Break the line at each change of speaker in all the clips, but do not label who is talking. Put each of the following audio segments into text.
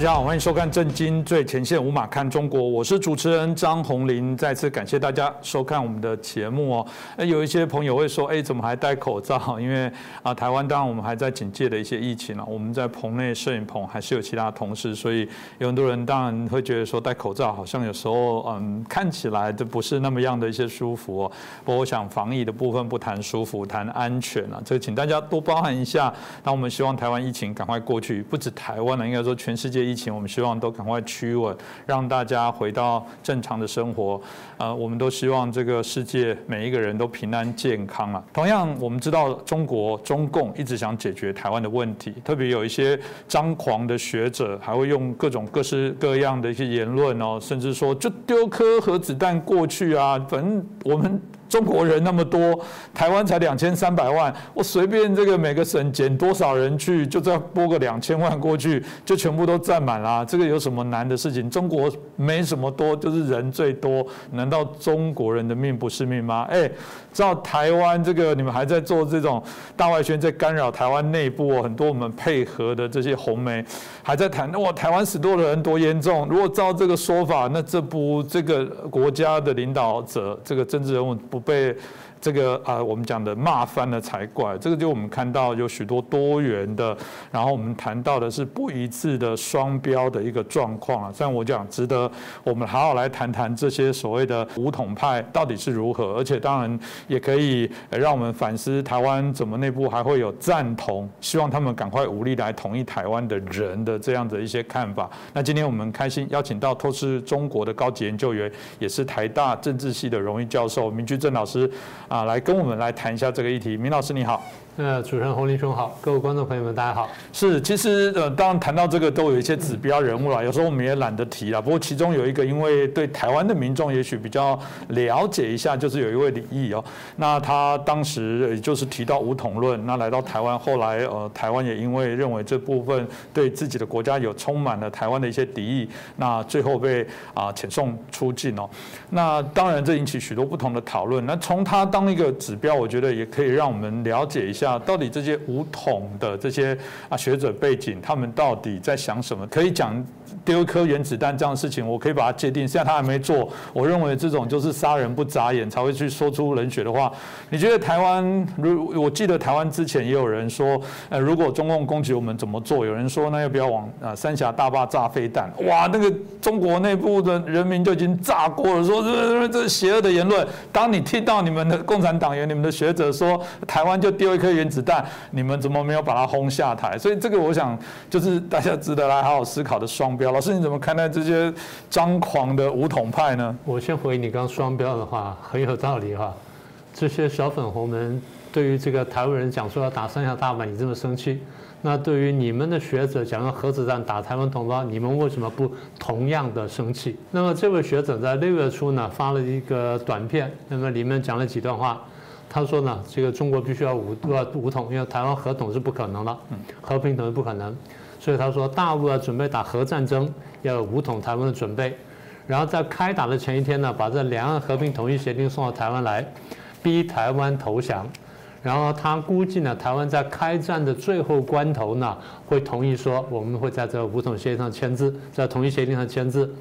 大家好，欢迎收看《震惊最前线》，无马看中国，我是主持人张宏林。再次感谢大家收看我们的节目哦。那有一些朋友会说，哎，怎么还戴口罩？因为啊，台湾当然我们还在警戒的一些疫情啊。我们在棚内摄影棚还是有其他同事，所以有很多人当然会觉得说戴口罩好像有时候嗯看起来就不是那么样的一些舒服哦。不过我想防疫的部分不谈舒服，谈安全啊，这个请大家多包涵一下。那我们希望台湾疫情赶快过去，不止台湾了，应该说全世界。疫情，我们希望都赶快趋稳，让大家回到正常的生活。呃，我们都希望这个世界每一个人都平安健康啊。同样，我们知道中国中共一直想解决台湾的问题，特别有一些张狂的学者，还会用各种各式各样的一些言论哦，甚至说就丢颗核子弹过去啊，反正我们。中国人那么多，台湾才两千三百万，我随便这个每个省减多少人去，就再拨个两千万过去，就全部都占满了。这个有什么难的事情？中国没什么多，就是人最多。难道中国人的命不是命吗？哎，知道台湾这个，你们还在做这种大外宣，在干扰台湾内部，很多我们配合的这些红媒还在谈，哇，台湾死多的人多严重。如果照这个说法，那这不这个国家的领导者，这个政治人物不？被这个啊，我们讲的骂翻了才怪。这个就我们看到有许多多元的，然后我们谈到的是不一致的双标的一个状况啊。像我讲，值得我们好好来谈谈这些所谓的武统派到底是如何，而且当然也可以让我们反思台湾怎么内部还会有赞同，希望他们赶快武力来统一台湾的人的这样的一些看法。那今天我们开心邀请到透视中国的高级研究员，也是台大政治系的荣誉教授明居正老师。啊，来跟我们来谈一下这个议题，明老师你好。
呃，主持人洪林兄好，各位观众朋友们大家好。
是，其实呃，当然谈到这个都有一些指标人物了，有时候我们也懒得提了。不过其中有一个，因为对台湾的民众也许比较了解一下，就是有一位李毅哦，那他当时也就是提到武统论，那来到台湾，后来呃，台湾也因为认为这部分对自己的国家有充满了台湾的一些敌意，那最后被啊遣送出境哦。那当然这引起许多不同的讨论。那从他当一个指标，我觉得也可以让我们了解一下。讲，到底这些武统的这些啊学者背景，他们到底在想什么？可以讲丢一颗原子弹这样的事情，我可以把它界定。现在他还没做，我认为这种就是杀人不眨眼才会去说出冷血的话。你觉得台湾？如我记得台湾之前也有人说，呃，如果中共攻击我们怎么做？有人说，那要不要往啊三峡大坝炸飞弹？哇，那个中国内部的人民就已经炸锅了，说这这邪恶的言论。当你听到你们的共产党员、你们的学者说台湾就丢一颗。原子弹，你们怎么没有把它轰下台？所以这个我想就是大家值得来好好思考的双标。老师你怎么看待这些张狂的武统派呢？
我先回你刚双标的话，很有道理哈。这些小粉红们对于这个台湾人讲说要打三峡大坝，你这么生气，那对于你们的学者讲用核子弹打台湾同胞，你们为什么不同样的生气？那么这位学者在六月初呢发了一个短片，那么里面讲了几段话。他说呢，这个中国必须要武要武统，因为台湾核统是不可能的，和平统是不可能，所以他说大陆要准备打核战争，要有武统台湾的准备，然后在开打的前一天呢，把这两岸和平统一协定送到台湾来，逼台湾投降，然后他估计呢，台湾在开战的最后关头呢，会同意说我们会在这武统协议上签字，在统一协定上签字。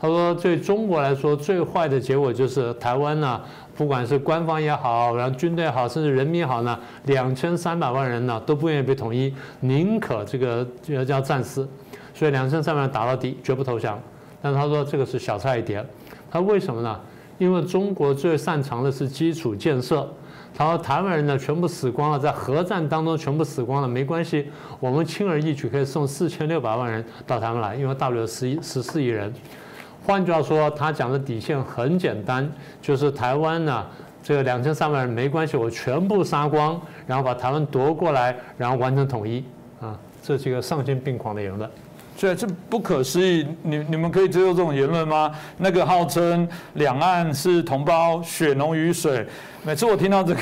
他说，对中国来说，最坏的结果就是台湾呢。不管是官方也好，然后军队也好，甚至人民也好呢，两千三百万人呢都不愿意被统一，宁可这个要叫战死，所以两千三百万打到底，绝不投降。但他说这个是小菜一碟，他为什么呢？因为中国最擅长的是基础建设。他说台湾人呢全部死光了，在核战当中全部死光了，没关系，我们轻而易举可以送四千六百万人到台湾来，因为大陆有十一十四亿人。换句话说，他讲的底线很简单，就是台湾呢，这个两千三百人没关系，我全部杀光，然后把台湾夺过来，然后完成统一，啊，这是一个丧心病狂的言论。
所以这不可思议，你你们可以接受这种言论吗？那个号称两岸是同胞，血浓于水。每次我听到这个，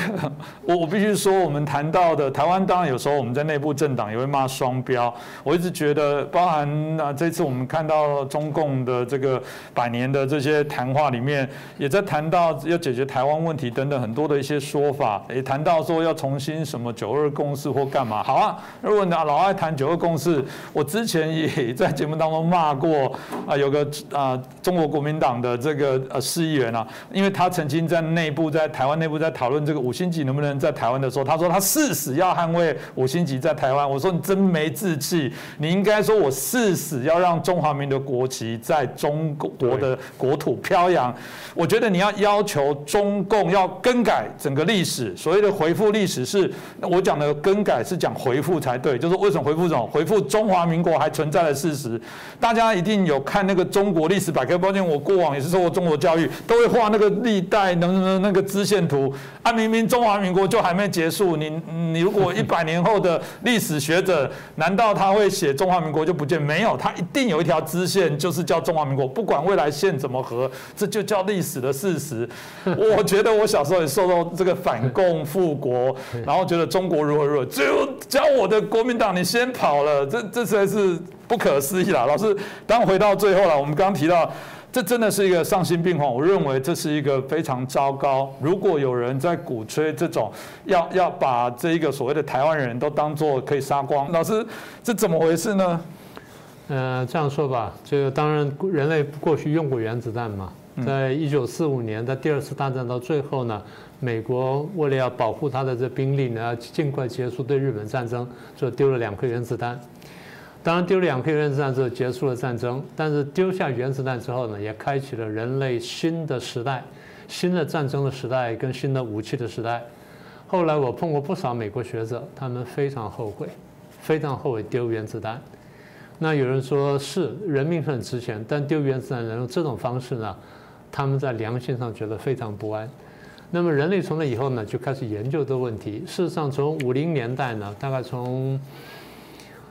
我我必须说，我们谈到的台湾，当然有时候我们在内部政党也会骂双标。我一直觉得，包含啊，这次我们看到中共的这个百年的这些谈话里面，也在谈到要解决台湾问题等等很多的一些说法，也谈到说要重新什么九二共识或干嘛。好啊，如果你老爱谈九二共识，我之前也在节目当中骂过啊，有个啊中国国民党的这个呃市议员啊，因为他曾经在内部在台湾内部在讨论这个五星级能不能在台湾的时候，他说他誓死要捍卫五星级在台湾。我说你真没志气，你应该说我誓死要让中华民国国旗在中国的国土飘扬。我觉得你要要求中共要更改整个历史，所谓的回复历史是，我讲的更改是讲回复才对，就是为什么回复什么？回复中华民国还存在的事实。大家一定有看那个中国历史百科，抱歉，我过往也是受过中国教育，都会画那个历代能能那个支线图。啊，明明中华民国就还没结束，你你如果一百年后的历史学者，难道他会写中华民国就不见？没有，他一定有一条支线，就是叫中华民国，不管未来线怎么合，这就叫历史的事实。我觉得我小时候也受到这个反共复国，然后觉得中国如何如何，只有教我的国民党你先跑了，这这才是不可思议啦。老师，当回到最后了，我们刚刚提到，这真的是一个丧心病狂，我认为这是一个非常糟糕。如果有人在鼓吹这种要要把这一个所谓的台湾人都当做可以杀光，老师这怎么回事呢？
呃，这样说吧，这个当然人类过去用过原子弹嘛。在一九四五年，在第二次大战到最后呢，美国为了要保护他的这兵力呢，要尽快结束对日本战争，就丢了两颗原子弹。当然丢两颗原子弹之后结束了战争，但是丢下原子弹之后呢，也开启了人类新的时代，新的战争的时代跟新的武器的时代。后来我碰过不少美国学者，他们非常后悔，非常后悔丢原子弹。那有人说是人命是很值钱，但丢原子弹用这种方式呢？他们在良心上觉得非常不安。那么人类从那以后呢，就开始研究这个问题。事实上，从五零年代呢，大概从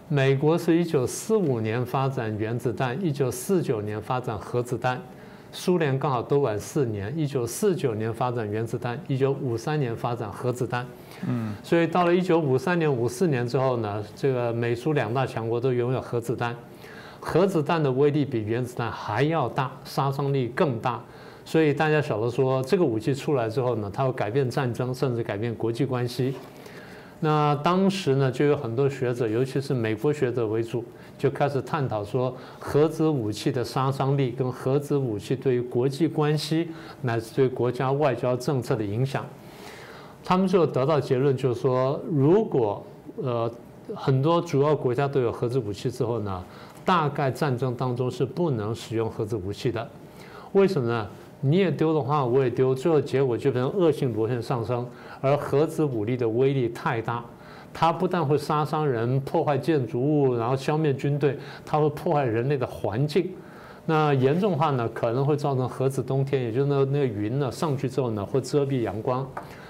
美国是一九四五年发展原子弹，一九四九年发展核子弹，苏联刚好都晚四年，一九四九年发展原子弹，一九五三年发展核子弹。嗯，所以到了一九五三年、五四年之后呢，这个美苏两大强国都拥有核子弹。核子弹的威力比原子弹还要大，杀伤力更大，所以大家晓得说，这个武器出来之后呢，它会改变战争，甚至改变国际关系。那当时呢，就有很多学者，尤其是美国学者为主，就开始探讨说，核子武器的杀伤力跟核子武器对于国际关系乃至对国家外交政策的影响。他们就得到结论，就是说，如果呃很多主要国家都有核子武器之后呢？大概战争当中是不能使用核子武器的，为什么呢？你也丢的话，我也丢，最后结果就变成恶性螺旋上升。而核子武力的威力太大，它不但会杀伤人、破坏建筑物，然后消灭军队，它会破坏人类的环境。那严重话呢，可能会造成核子冬天，也就是那那个云呢上去之后呢，会遮蔽阳光。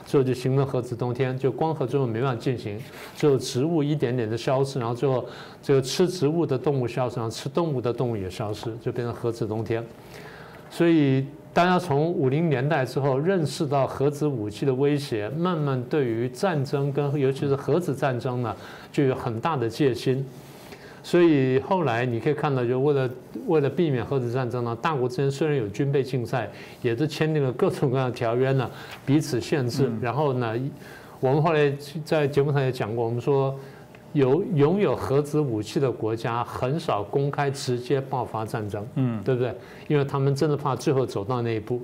最后就形成核子冬天，就光合作用没办法进行，最后植物一点点的消失，然后最后这个吃植物的动物消失，然后吃动物的动物也消失，就变成核子冬天。所以大家从五零年代之后认识到核子武器的威胁，慢慢对于战争跟尤其是核子战争呢，就有很大的戒心。所以后来你可以看到，就为了为了避免核子战争呢，大国之间虽然有军备竞赛，也是签订了各种各样的条约呢，彼此限制。然后呢，我们后来在节目上也讲过，我们说有拥有核子武器的国家很少公开直接爆发战争，嗯，对不对？因为他们真的怕最后走到那一步，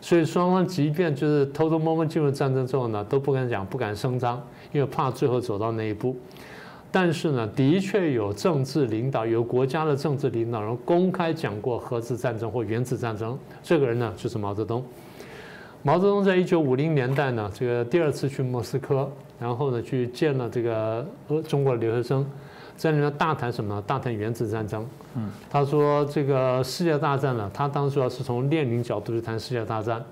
所以双方即便就是偷偷摸摸进入战争之后呢，都不敢讲，不敢声张，因为怕最后走到那一步。但是呢，的确有政治领导，有国家的政治领导人公开讲过核子战争或原子战争。这个人呢，就是毛泽东。毛泽东在一九五零年代呢，这个第二次去莫斯科，然后呢，去见了这个呃中国留学生，在里面大谈什么？大谈原子战争。嗯，他说这个世界大战呢，他当时要是从列宁角度去谈世界大战。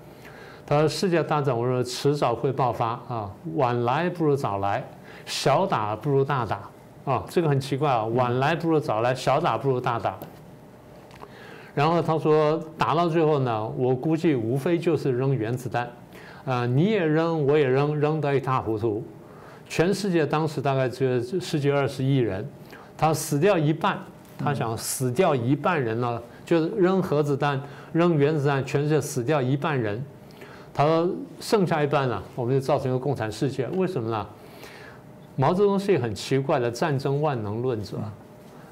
他说世界大战，我说迟早会爆发啊，晚来不如早来。小打不如大打啊，这个很奇怪啊，晚来不如早来，小打不如大打。然后他说，打到最后呢，我估计无非就是扔原子弹，啊，你也扔，我也扔，扔得一塌糊涂。全世界当时大概只有十几二十亿人，他死掉一半，他想死掉一半人了，就是扔核子弹、扔原子弹，全世界死掉一半人。他说剩下一半呢，我们就造成一个共产世界，为什么呢？毛泽东是一个很奇怪的战争万能论者，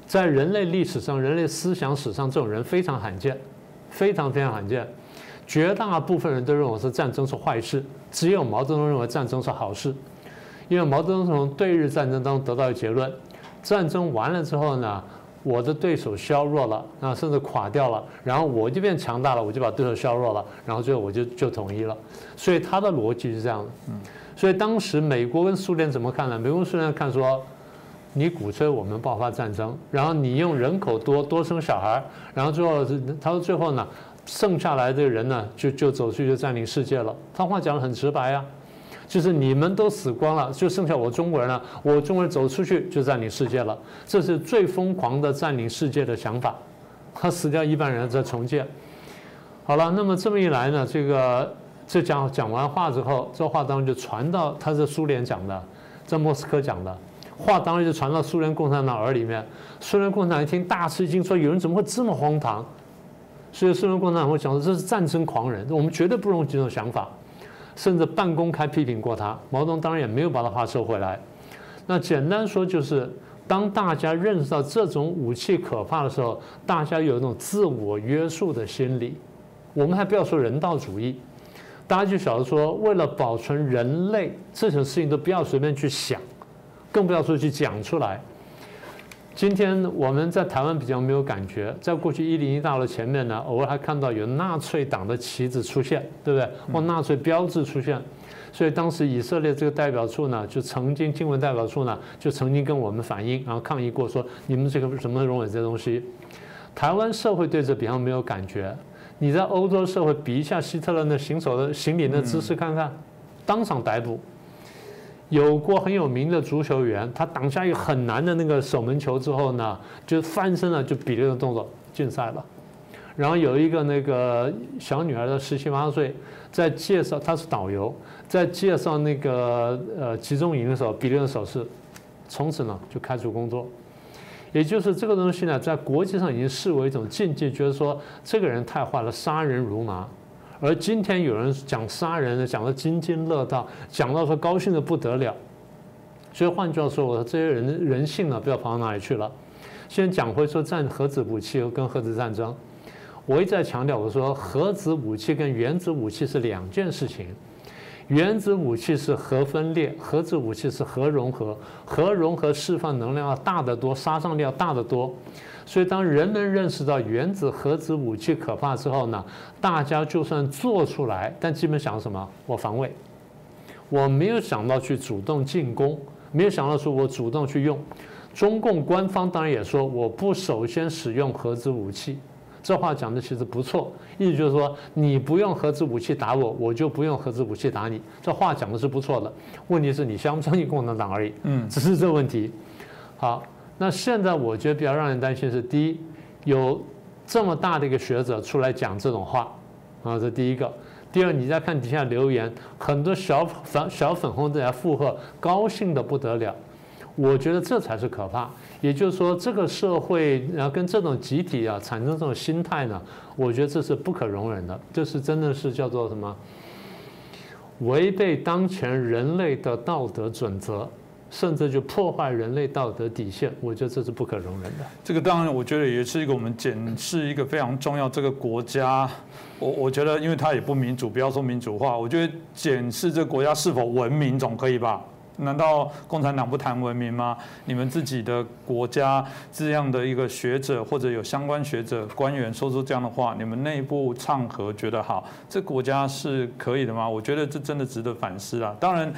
在人类历史上、人类思想史上，这种人非常罕见，非常非常罕见。绝大部分人都认为是战争是坏事，只有毛泽东认为战争是好事。因为毛泽东从对日战争当中得到结论：战争完了之后呢，我的对手削弱了，啊，甚至垮掉了，然后我就变强大了，我就把对手削弱了，然后最后我就就统一了。所以他的逻辑是这样的。所以当时美国跟苏联怎么看呢？美国、苏联看说，你鼓吹我们爆发战争，然后你用人口多多生小孩，然后最后他说最后呢，剩下来的人呢就就走出去就占领世界了。他话讲的很直白呀。就是你们都死光了，就剩下我中国人了。我中国人走出去就占领世界了，这是最疯狂的占领世界的想法。他死掉一半人再重建。好了，那么这么一来呢，这个这讲讲完话之后，这话当然就传到他是苏联讲的，在莫斯科讲的话，当然就传到苏联共产党耳里面。苏联共产党一听大吃一惊，说有人怎么会这么荒唐？所以苏联共产党会讲说这是战争狂人，我们绝对不容这种想法。甚至半公开批评过他，毛泽东当然也没有把他话收回来。那简单说就是，当大家认识到这种武器可怕的时候，大家有一种自我约束的心理。我们还不要说人道主义，大家就晓得说，为了保存人类，这种事情都不要随便去想，更不要说去讲出来。今天我们在台湾比较没有感觉，在过去一零一大楼前面呢，偶尔还看到有纳粹党的旗子出现，对不对？或纳粹标志出现，所以当时以色列这个代表处呢，就曾经经文代表处呢，就曾经跟我们反映，然后抗议过，说你们这个怎么容忍这东西？台湾社会对这比较没有感觉，你在欧洲社会比一下希特勒那行走的行礼的姿势看看，当场逮捕。有过很有名的足球员，他挡下一个很难的那个守门球之后呢，就翻身了，就比这个动作禁赛了。然后有一个那个小女儿的十七八岁，在介绍她是导游，在介绍那个呃集中营的时候比这个手势，从此呢就开除工作。也就是这个东西呢，在国际上已经视为一种禁忌，觉得说这个人太坏了，杀人如麻。而今天有人讲杀人呢，讲得津津乐道，讲到说高兴的不得了。所以换句话说，我说这些人人性呢，不要跑到哪里去了。先讲回说战核子武器跟核子战争，我一再强调，我说核子武器跟原子武器是两件事情。原子武器是核分裂，核子武器是核融合。核融合释放能量要大得多，杀伤力要大得多。所以，当人们认识到原子核子武器可怕之后呢，大家就算做出来，但基本想什么？我防卫，我没有想到去主动进攻，没有想到说我主动去用。中共官方当然也说，我不首先使用核子武器。这话讲的其实不错，意思就是说，你不用核子武器打我，我就不用核子武器打你。这话讲的是不错的，问题是你相不相信共产党而已。嗯，只是这问题。好。那现在我觉得比较让人担心是，第一，有这么大的一个学者出来讲这种话，啊，这第一个；第二，你再看底下留言，很多小粉小粉红在附和，高兴的不得了。我觉得这才是可怕。也就是说，这个社会然后跟这种集体啊产生这种心态呢，我觉得这是不可容忍的，这是真的是叫做什么？违背当前人类的道德准则。甚至就破坏人类道德底线，我觉得这是不可容忍的。
这个当然，我觉得也是一个我们检视一个非常重要。这个国家，我我觉得，因为它也不民主，不要说民主化，我觉得检视这个国家是否文明总可以吧？难道共产党不谈文明吗？你们自己的国家这样的一个学者或者有相关学者官员说出这样的话，你们内部唱和觉得好，这国家是可以的吗？我觉得这真的值得反思啊。当然。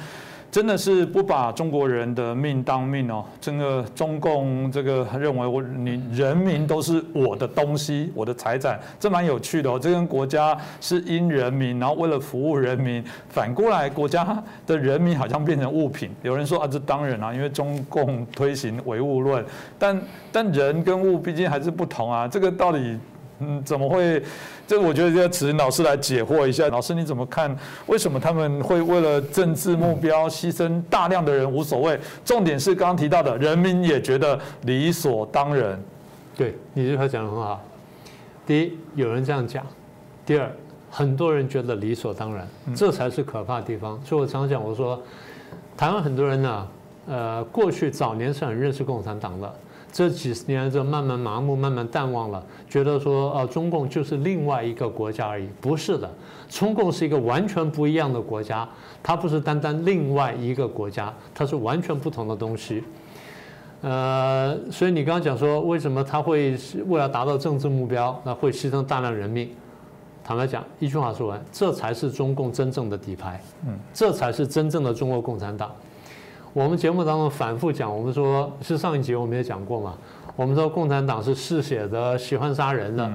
真的是不把中国人的命当命哦！这个中共这个认为我你人民都是我的东西，我的财产，这蛮有趣的哦。这跟国家是因人民，然后为了服务人民，反过来国家的人民好像变成物品。有人说啊，这当然啊，因为中共推行唯物论，但但人跟物毕竟还是不同啊。这个到底？嗯，怎么会？这我觉得要请老师来解惑一下。老师你怎么看？为什么他们会为了政治目标牺牲大量的人无所谓？重点是刚刚提到的，人民也觉得理所当然。
对，你这话讲的很好。第一，有人这样讲；第二，很多人觉得理所当然，这才是可怕的地方。所以我常讲，我说台湾很多人呢，呃，过去早年是很认识共产党的。这几十年就慢慢麻木、慢慢淡忘了，觉得说呃中共就是另外一个国家而已。不是的，中共是一个完全不一样的国家，它不是单单另外一个国家，它是完全不同的东西。呃，所以你刚刚讲说，为什么他会为了达到政治目标，那会牺牲大量人命？坦白讲，一句话说完，这才是中共真正的底牌，嗯，这才是真正的中国共产党。我们节目当中反复讲，我们说是上一集我们也讲过嘛，我们说共产党是嗜血的，喜欢杀人的。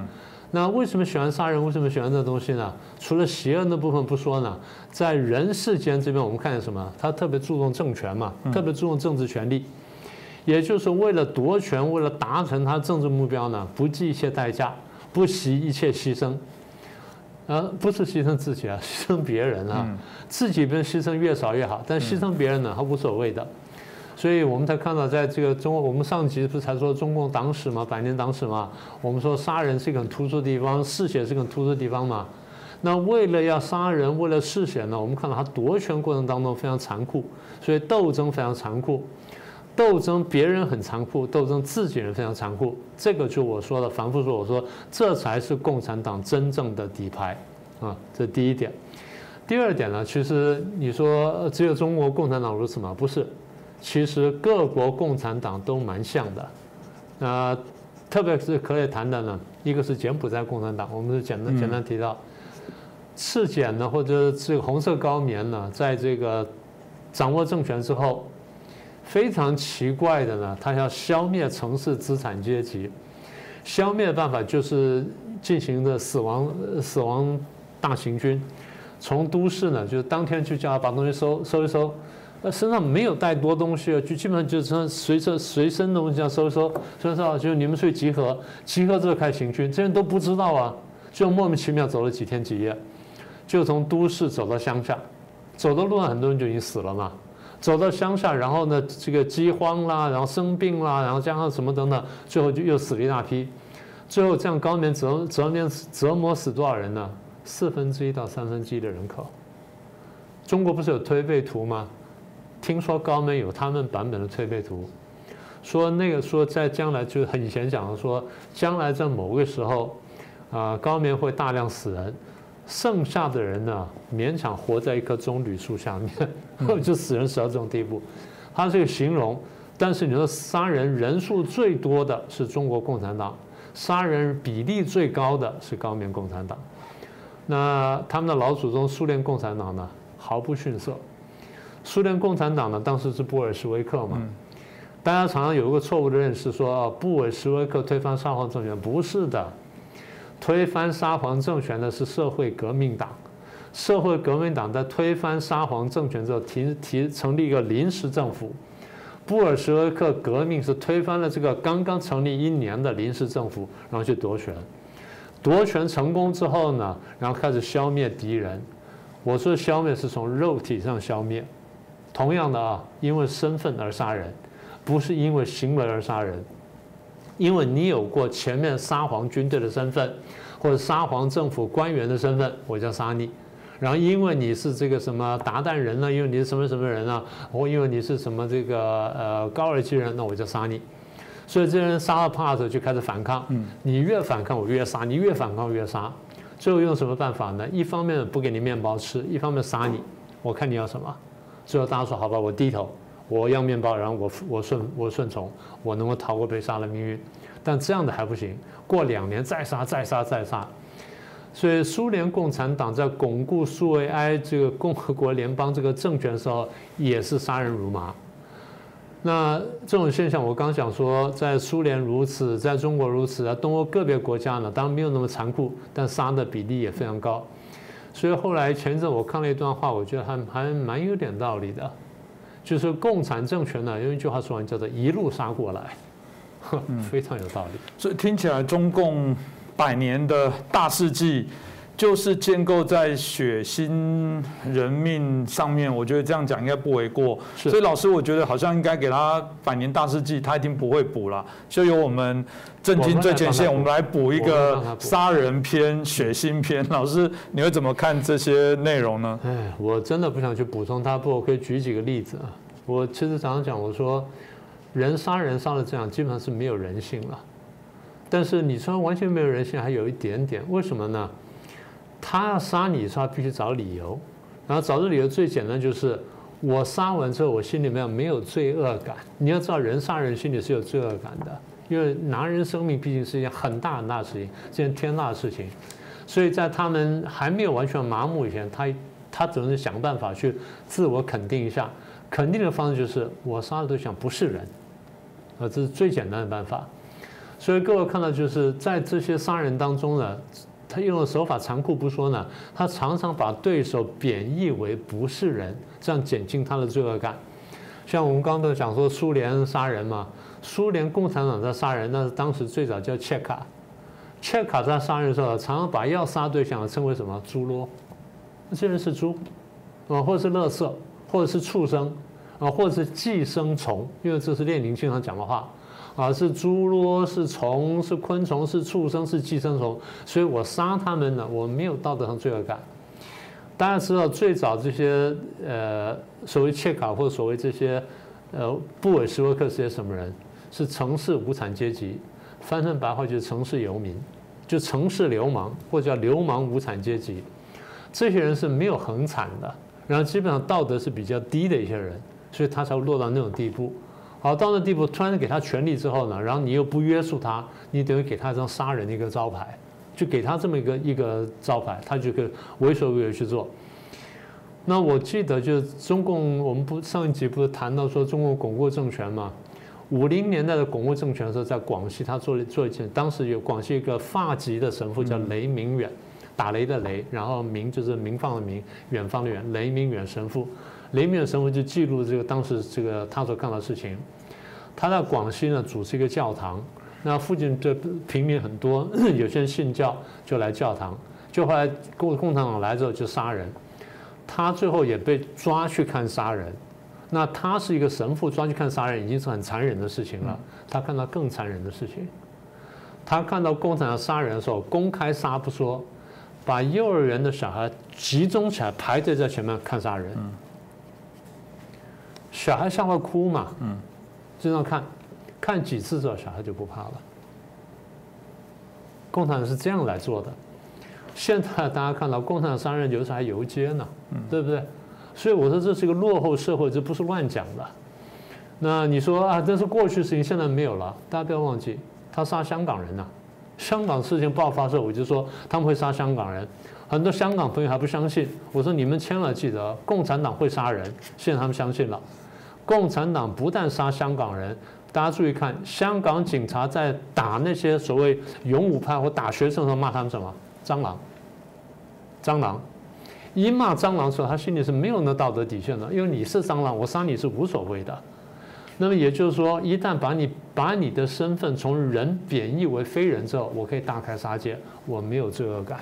那为什么喜欢杀人？为什么喜欢这东西呢？除了邪恶的部分不说呢，在人世间这边，我们看见什么？他特别注重政权嘛，特别注重政治权利，也就是为了夺权，为了达成他政治目标呢，不计一切代价，不惜一切牺牲。呃，不是牺牲自己啊，牺牲别人啊，自己不牺牲越少越好，但牺牲别人呢，他无所谓的。所以我们才看到，在这个中国，我们上集不是才说中共党史嘛，百年党史嘛，我们说杀人是一个很突出的地方，嗜血是一个很突出的地方嘛。那为了要杀人，为了嗜血呢，我们看到他夺权过程当中非常残酷，所以斗争非常残酷。斗争别人很残酷，斗争自己人非常残酷。这个就我说的，反复说，我说这才是共产党真正的底牌啊，这第一点。第二点呢，其实你说只有中国共产党如此吗？不是，其实各国共产党都蛮像的。那特别是可以谈的呢，一个是柬埔寨共产党，我们是简单简单提到，赤柬呢，或者这个红色高棉呢，在这个掌握政权之后。非常奇怪的呢，他要消灭城市资产阶级，消灭的办法就是进行的死亡死亡大行军，从都市呢，就是当天就叫他把东西收收一收，那身上没有带多东西就基本上就是随身随身的东西要收一收，收一收就你们去集合，集合之后开行军，这些人都不知道啊，就莫名其妙走了几天几夜，就从都市走到乡下，走的路上很多人就已经死了嘛。走到乡下，然后呢，这个饥荒啦，然后生病啦，然后加上什么等等，最后就又死了一大批。最后这样高棉折折磨折磨死多少人呢？四分之一到三分之一的人口。中国不是有推背图吗？听说高棉有他们版本的推背图，说那个说在将来就是很以前讲的说，将来在某个时候，啊，高棉会大量死人。剩下的人呢，勉强活在一棵棕榈树下面，就死人死到这种地步。他是个形容，但是你说杀人人数最多的是中国共产党，杀人比例最高的是高棉共产党。那他们的老祖宗苏联共产党呢，毫不逊色。苏联共产党呢，当时是布尔什维克嘛，大家常常有一个错误的认识，说布尔什维克推翻沙皇政权，不是的。推翻沙皇政权的是社会革命党，社会革命党在推翻沙皇政权之后提提成立一个临时政府，布尔什维克革命是推翻了这个刚刚成立一年的临时政府，然后去夺权，夺权成功之后呢，然后开始消灭敌人。我说消灭是从肉体上消灭，同样的啊，因为身份而杀人，不是因为行为而杀人。因为你有过前面沙皇军队的身份，或者沙皇政府官员的身份，我就杀你。然后因为你是这个什么鞑靼人呢？因为你是什么什么人呢？或因为你是什么这个呃高尔基人，那我就杀你。所以这些人杀了怕的就开始反抗。你越反抗我越杀，你越反抗我越杀。最后用什么办法呢？一方面不给你面包吃，一方面杀你。我看你要什么。最后大家说好吧，我低头。我要面包，然后我我顺我顺从，我能够逃过被杀的命运，但这样的还不行。过两年再杀再杀再杀，所以苏联共产党在巩固苏维埃这个共和国联邦这个政权的时候，也是杀人如麻。那这种现象，我刚想说，在苏联如此，在中国如此，在东欧个别国家呢，当然没有那么残酷，但杀的比例也非常高。所以后来前阵我看了一段话，我觉得还还蛮有点道理的。就是共产政权呢，用一句话说完，叫做一路杀过来，非常有道理。
所以听起来，中共百年的大事记，就是建构在血腥人命上面。我觉得这样讲应该不为过。所以老师，我觉得好像应该给他百年大事记，他一定不会补了。就由我们震惊最前线，我们来补一个杀人篇、血腥篇。老师，你会怎么看这些内容呢？
哎，我真的不想去补充他，不，我可以举几个例子啊。我其实常常讲，我说人杀人杀了这样，基本上是没有人性了。但是你说完全没有人性，还有一点点，为什么呢？他要杀你，他必须找理由，然后找的理由最简单就是我杀完之后，我心里面没有罪恶感。你要知道，人杀人心里是有罪恶感的，因为拿人生命毕竟是一件很大很大的事情，这件天大的事情。所以在他们还没有完全麻木以前，他他总是想办法去自我肯定一下。肯定的方式就是我杀的对象不是人，啊，这是最简单的办法。所以各位看到，就是在这些杀人当中呢。他用的手法残酷不说呢，他常常把对手贬义为不是人，这样减轻他的罪恶感。像我们刚刚讲说苏联杀人嘛，苏联共产党在杀人，那是当时最早叫切卡，切卡在杀人的时候，常常把要杀对象称为什么猪猡，这人是猪，啊，或者是垃圾，或者是畜生，啊，或者是寄生虫，因为这是列宁经常讲的话。啊，是猪猡，是虫，是昆虫，是畜生，是寄生虫，所以我杀他们呢，我没有道德上罪恶感。大家知道，最早这些呃所谓切卡或所谓这些呃布尔什维克是些什么人？是城市无产阶级，翻成白话就是城市游民，就城市流氓或者叫流氓无产阶级。这些人是没有很惨的，然后基本上道德是比较低的一些人，所以他才会落到那种地步。好，到那地步，突然给他权力之后呢，然后你又不约束他，你等于给他一张杀人的一个招牌，就给他这么一个一个招牌，他就可以为所欲为去做。那我记得就是中共，我们不上一集不是谈到说中共巩固政权嘛？五零年代的巩固政权的时候，在广西他做了做一件，当时有广西一个发籍的神父叫雷明远，打雷的雷，然后明就是明放的明，远方的远，雷明远神父。雷明远神父就记录这个当时这个他所干的事情。他在广西呢主持一个教堂，那附近的平民很多，有些人信教就来教堂，就后来共共产党来之后就杀人。他最后也被抓去看杀人。那他是一个神父，抓去看杀人已经是很残忍的事情了。他看到更残忍的事情，他看到共产党杀人的时候，公开杀不说，把幼儿园的小孩集中起来排队在前面看杀人。小孩吓会哭嘛？嗯，经常看，看几次之后，小孩就不怕了。共产党是这样来做的。现在大家看到共产党杀人有时候还游街呢，对不对？所以我说这是一个落后社会，这不是乱讲的。那你说啊，这是过去事情，现在没有了。大家不要忘记，他杀香港人呐。香港事情爆发的时候，我就说他们会杀香港人。很多香港朋友还不相信，我说你们千万记得，共产党会杀人。现在他们相信了。共产党不但杀香港人，大家注意看，香港警察在打那些所谓勇武派或打学生的时候骂他们什么？蟑螂，蟑螂，一骂蟑螂的时候，他心里是没有那道德底线的，因为你是蟑螂，我杀你是无所谓的。那么也就是说，一旦把你把你的身份从人贬义为非人之后，我可以大开杀戒，我没有罪恶感。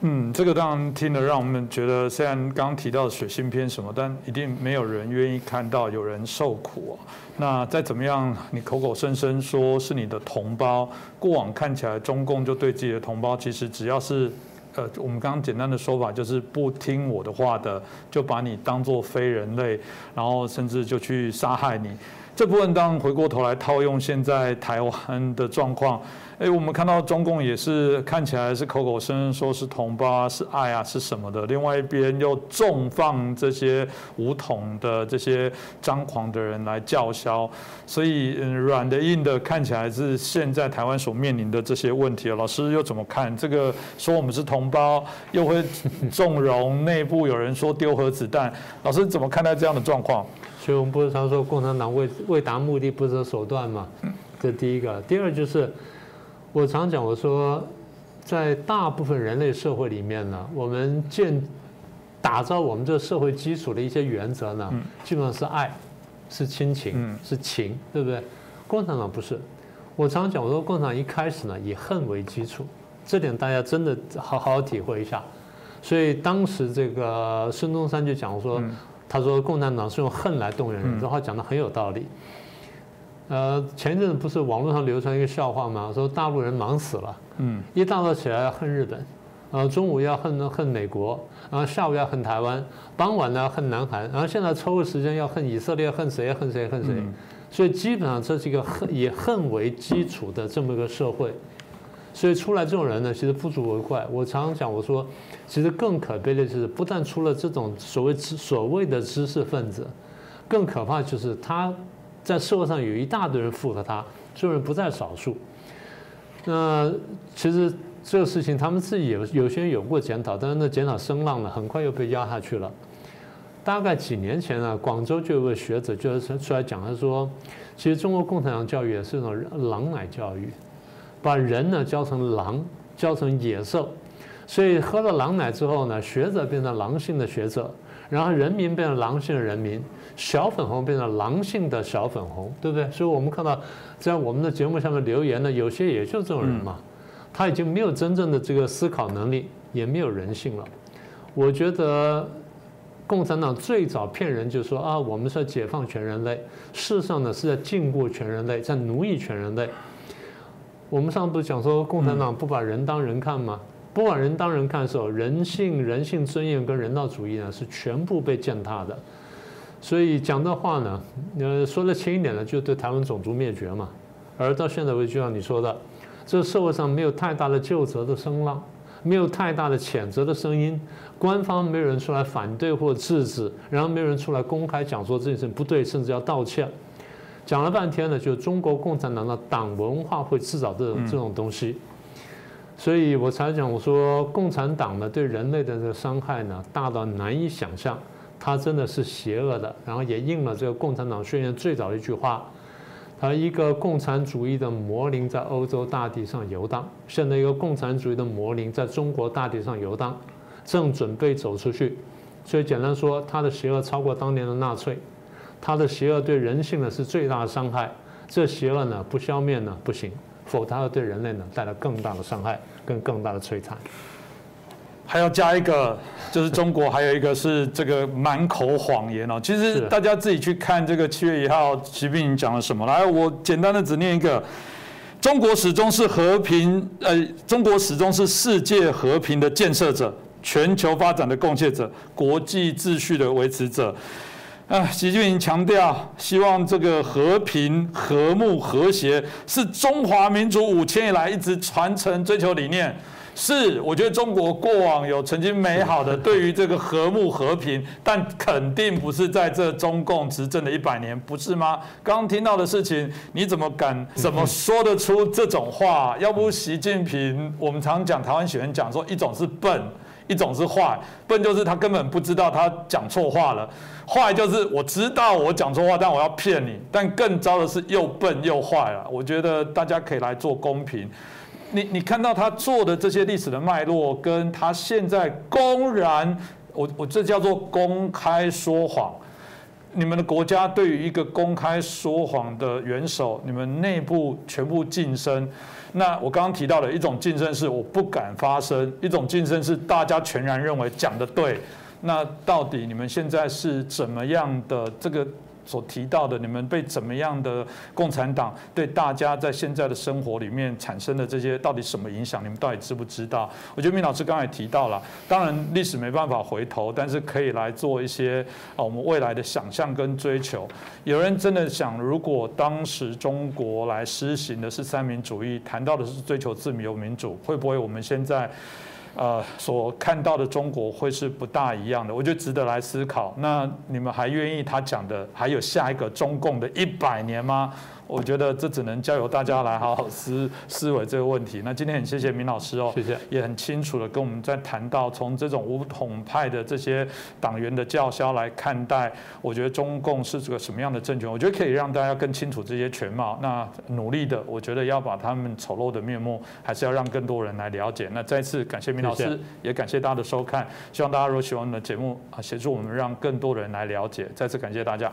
嗯，这个当然听了，让我们觉得虽然刚刚提到血腥片什么，但一定没有人愿意看到有人受苦。那再怎么样，你口口声声说是你的同胞，过往看起来中共就对自己的同胞，其实只要是，呃，我们刚刚简单的说法就是不听我的话的，就把你当做非人类，然后甚至就去杀害你。这部分当然回过头来套用现在台湾的状况。哎，我们看到中共也是看起来是口口声声说是同胞啊，是爱啊，是什么的？另外一边又重放这些武统的这些张狂的人来叫嚣，所以软的硬的看起来是现在台湾所面临的这些问题。老师又怎么看这个？说我们是同胞，又会纵容内部有人说丢核子弹，老师怎么看待这样的状况？
所以我们不是常说共产党为为达目的不择手段嘛？这第一个，第二就是。我常讲，我说，在大部分人类社会里面呢，我们建打造我们这社会基础的一些原则呢，基本上是爱，是亲情，是情，对不对？共产党不是。我常讲，我说共产党一开始呢以恨为基础，这点大家真的好好体会一下。所以当时这个孙中山就讲说，他说共产党是用恨来动员人，这话讲的很有道理。呃，前一阵子不是网络上流传一个笑话吗？说大陆人忙死了，嗯，一大早起来要恨日本，然后中午要恨恨美国，然后下午要恨台湾，傍晚呢恨南韩，然后现在抽个时间要恨以色列，恨谁？恨谁？恨谁？所以基本上这是一个恨以恨为基础的这么一个社会。所以出来这种人呢，其实不足为怪。我常常讲，我说，其实更可悲的是，不但出了这种所谓知所谓的知识分子，更可怕就是他在社会上有一大堆人附和他，这种人不在少数。那其实这个事情，他们自己有有些人有过检讨，但是那检讨声浪呢，很快又被压下去了。大概几年前呢，广州就有个学者就是出来讲，他说，其实中国共产党教育也是一种狼奶教育。把人呢教成狼，教成野兽，所以喝了狼奶之后呢，学者变成狼性的学者，然后人民变成狼性的人民，小粉红变成狼性的小粉红，对不对？所以我们看到在我们的节目下面留言呢，有些也就这种人嘛，他已经没有真正的这个思考能力，也没有人性了。我觉得共产党最早骗人就说啊，我们是要解放全人类，事实上呢是在禁锢全人类，在奴役全人类。我们上次不是讲说共产党不把人当人看吗？不把人当人看的时候，人性、人性尊严跟人道主义呢是全部被践踏的。所以讲的话呢，呃，说的轻一点呢，就对台湾种族灭绝嘛。而到现在为止，就像你说的，这社会上没有太大的救责的声浪，没有太大的谴责的声音，官方没有人出来反对或制止，然后没有人出来公开讲说这件事不对，甚至要道歉。讲了半天呢，就是中国共产党的党文化会制造这种这种东西，所以我才讲我说共产党呢对人类的这个伤害呢大到难以想象，它真的是邪恶的，然后也应了这个共产党宣言最早的一句话，它一个共产主义的魔灵在欧洲大地上游荡，现在一个共产主义的魔灵在中国大地上游荡，正准备走出去，所以简单说，它的邪恶超过当年的纳粹。他的邪恶对人性呢是最大的伤害，这邪恶呢不消灭呢不行，否则它会对人类呢带来更大的伤害跟更大的摧残。
还要加一个，就是中国还有一个是这个满口谎言哦。其实大家自己去看这个七月一号习近平讲了什么。来，我简单的只念一个：中国始终是和平，呃，中国始终是世界和平的建设者，全球发展的贡献者，国际秩序的维持者。啊，习近平强调，希望这个和平、和睦、和谐是中华民族五千以来一直传承追求理念。是，我觉得中国过往有曾经美好的对于这个和睦和平，但肯定不是在这中共执政的一百年，不是吗？刚刚听到的事情，你怎么敢怎么说得出这种话？要不习近平，我们常讲台湾学员讲说，一种是笨。一种是坏，笨就是他根本不知道他讲错话了；坏就是我知道我讲错话，但我要骗你。但更糟的是又笨又坏了。我觉得大家可以来做公平。你你看到他做的这些历史的脉络，跟他现在公然，我我这叫做公开说谎。你们的国家对于一个公开说谎的元首，你们内部全部晋升。那我刚刚提到的一种竞争是我不敢发声，一种竞争是大家全然认为讲的对。那到底你们现在是怎么样的这个？所提到的，你们被怎么样的共产党对大家在现在的生活里面产生的这些到底什么影响？你们到底知不知道？我觉得明老师刚才提到了，当然历史没办法回头，但是可以来做一些啊我们未来的想象跟追求。有人真的想，如果当时中国来施行的是三民主义，谈到的是追求自由民主，会不会我们现在？呃，所看到的中国会是不大一样的，我觉得值得来思考。那你们还愿意他讲的还有下一个中共的一百年吗？我觉得这只能交由大家来好好思思维这个问题。那今天很谢谢明老师哦，
谢谢，
也很清楚的跟我们在谈到从这种无统派的这些党员的叫嚣来看待，我觉得中共是这个什么样的政权？我觉得可以让大家更清楚这些全貌。那努力的，我觉得要把他们丑陋的面目，还是要让更多人来了解。那再次感谢明老师，也感谢大家的收看。希望大家如果喜欢我们的节目啊，协助我们让更多人来了解。再次感谢大家。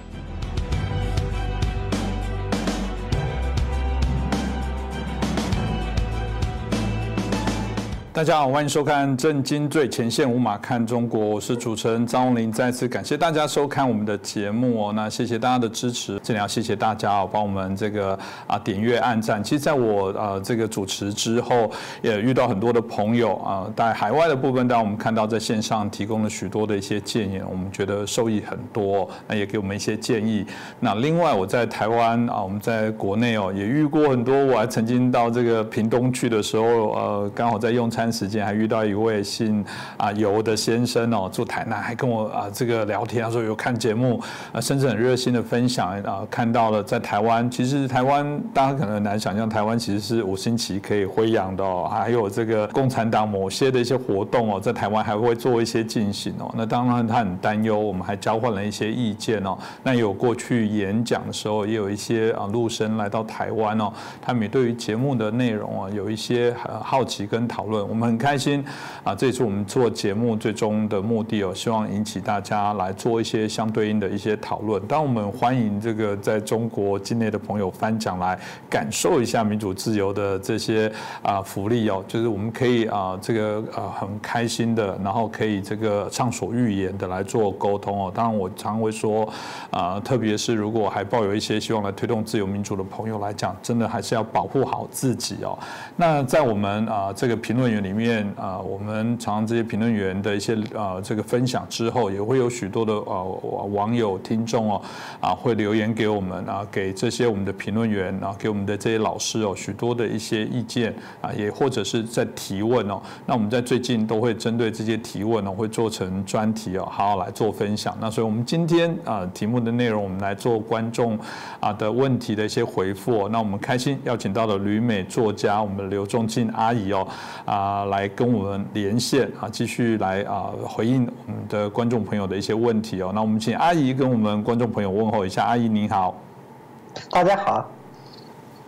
大家好，欢迎收看《震惊最前线》，无马看中国，我是主持人张宏林。再次感谢大家收看我们的节目哦。那谢谢大家的支持，这里要谢谢大家哦，帮我们这个啊点阅、按赞。其实，在我呃这个主持之后，也遇到很多的朋友啊，在海外的部分，当然我们看到在线上提供了许多的一些建议，我们觉得受益很多，那也给我们一些建议。那另外，我在台湾啊，我们在国内哦，也遇过很多。我还曾经到这个屏东去的时候，呃，刚好在用餐。时间还遇到一位姓啊尤的先生哦，住台南，还跟我啊这个聊天，他说有看节目，啊甚至很热心的分享啊，看到了在台湾，其实台湾大家可能很难想象，台湾其实是五星旗可以挥扬的哦，还有这个共产党某些的一些活动哦，在台湾还会做一些进行哦。那当然他很担忧，我们还交换了一些意见哦。那有过去演讲的时候，也有一些啊陆生来到台湾哦，他们也对于节目的内容啊有一些好奇跟讨论。我们很开心啊！这也是我们做节目最终的目的哦，希望引起大家来做一些相对应的一些讨论。当我们欢迎这个在中国境内的朋友翻讲来感受一下民主自由的这些啊福利哦，就是我们可以啊这个啊很开心的，然后可以这个畅所欲言的来做沟通哦。当然我常会说啊，特别是如果还抱有一些希望来推动自由民主的朋友来讲，真的还是要保护好自己哦。那在我们啊这个评论员。里面啊，我们常常这些评论员的一些啊这个分享之后，也会有许多的啊网友听众哦啊会留言给我们啊，给这些我们的评论员啊，给我们的这些老师哦许多的一些意见啊，也或者是在提问哦。那我们在最近都会针对这些提问呢，会做成专题哦，好好来做分享。那所以我们今天啊题目的内容，我们来做观众啊的问题的一些回复。那我们开心邀请到了旅美作家我们刘仲静阿姨哦啊。啊，来跟我们连线啊，继续来啊回应我们的观众朋友的一些问题哦。那我们请阿姨跟我们观众朋友问候一下，阿姨您好，
大家好。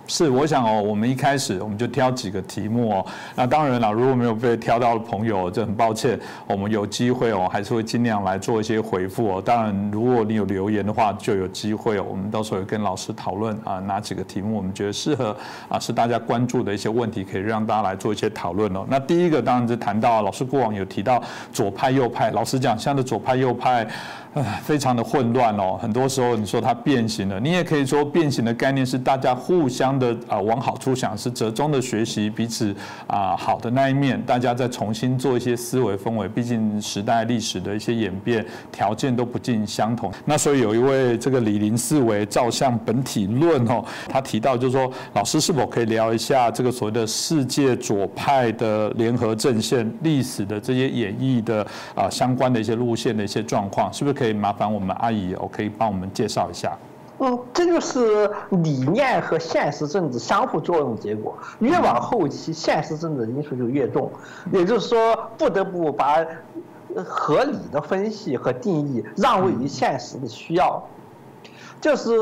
是，我想哦，我们一开始我们就挑几个题目哦。那当然了，如果没有被挑到的朋友，就很抱歉。我们有机会哦，还是会尽量来做一些回复哦。当然，如果你有留言的话，就有机会哦。我们到时候跟老师讨论啊，哪几个题目我们觉得适合啊，是大家关注的一些问题，可以让大家来做一些讨论哦。那第一个当然是谈到老师过往有提到左派右派，老实讲，现在的左派右派。唉，非常的混乱哦。很多时候你说它变形了，你也可以说变形的概念是大家互相的啊往好处想，是折中的学习彼此啊好的那一面，大家再重新做一些思维氛围。毕竟时代历史的一些演变条件都不尽相同。那所以有一位这个李林思维照相本体论哦，他提到就是说，老师是否可以聊一下这个所谓的世界左派的联合阵线历史的这些演绎的啊相关的一些路线的一些状况，是不是可？以麻烦我们阿姨，我可以帮我们介绍一下。
嗯，这就是理念和现实政治相互作用的结果。越往后期，现实政治因素就越重，也就是说，不得不把合理的分析和定义让位于现实的需要。就是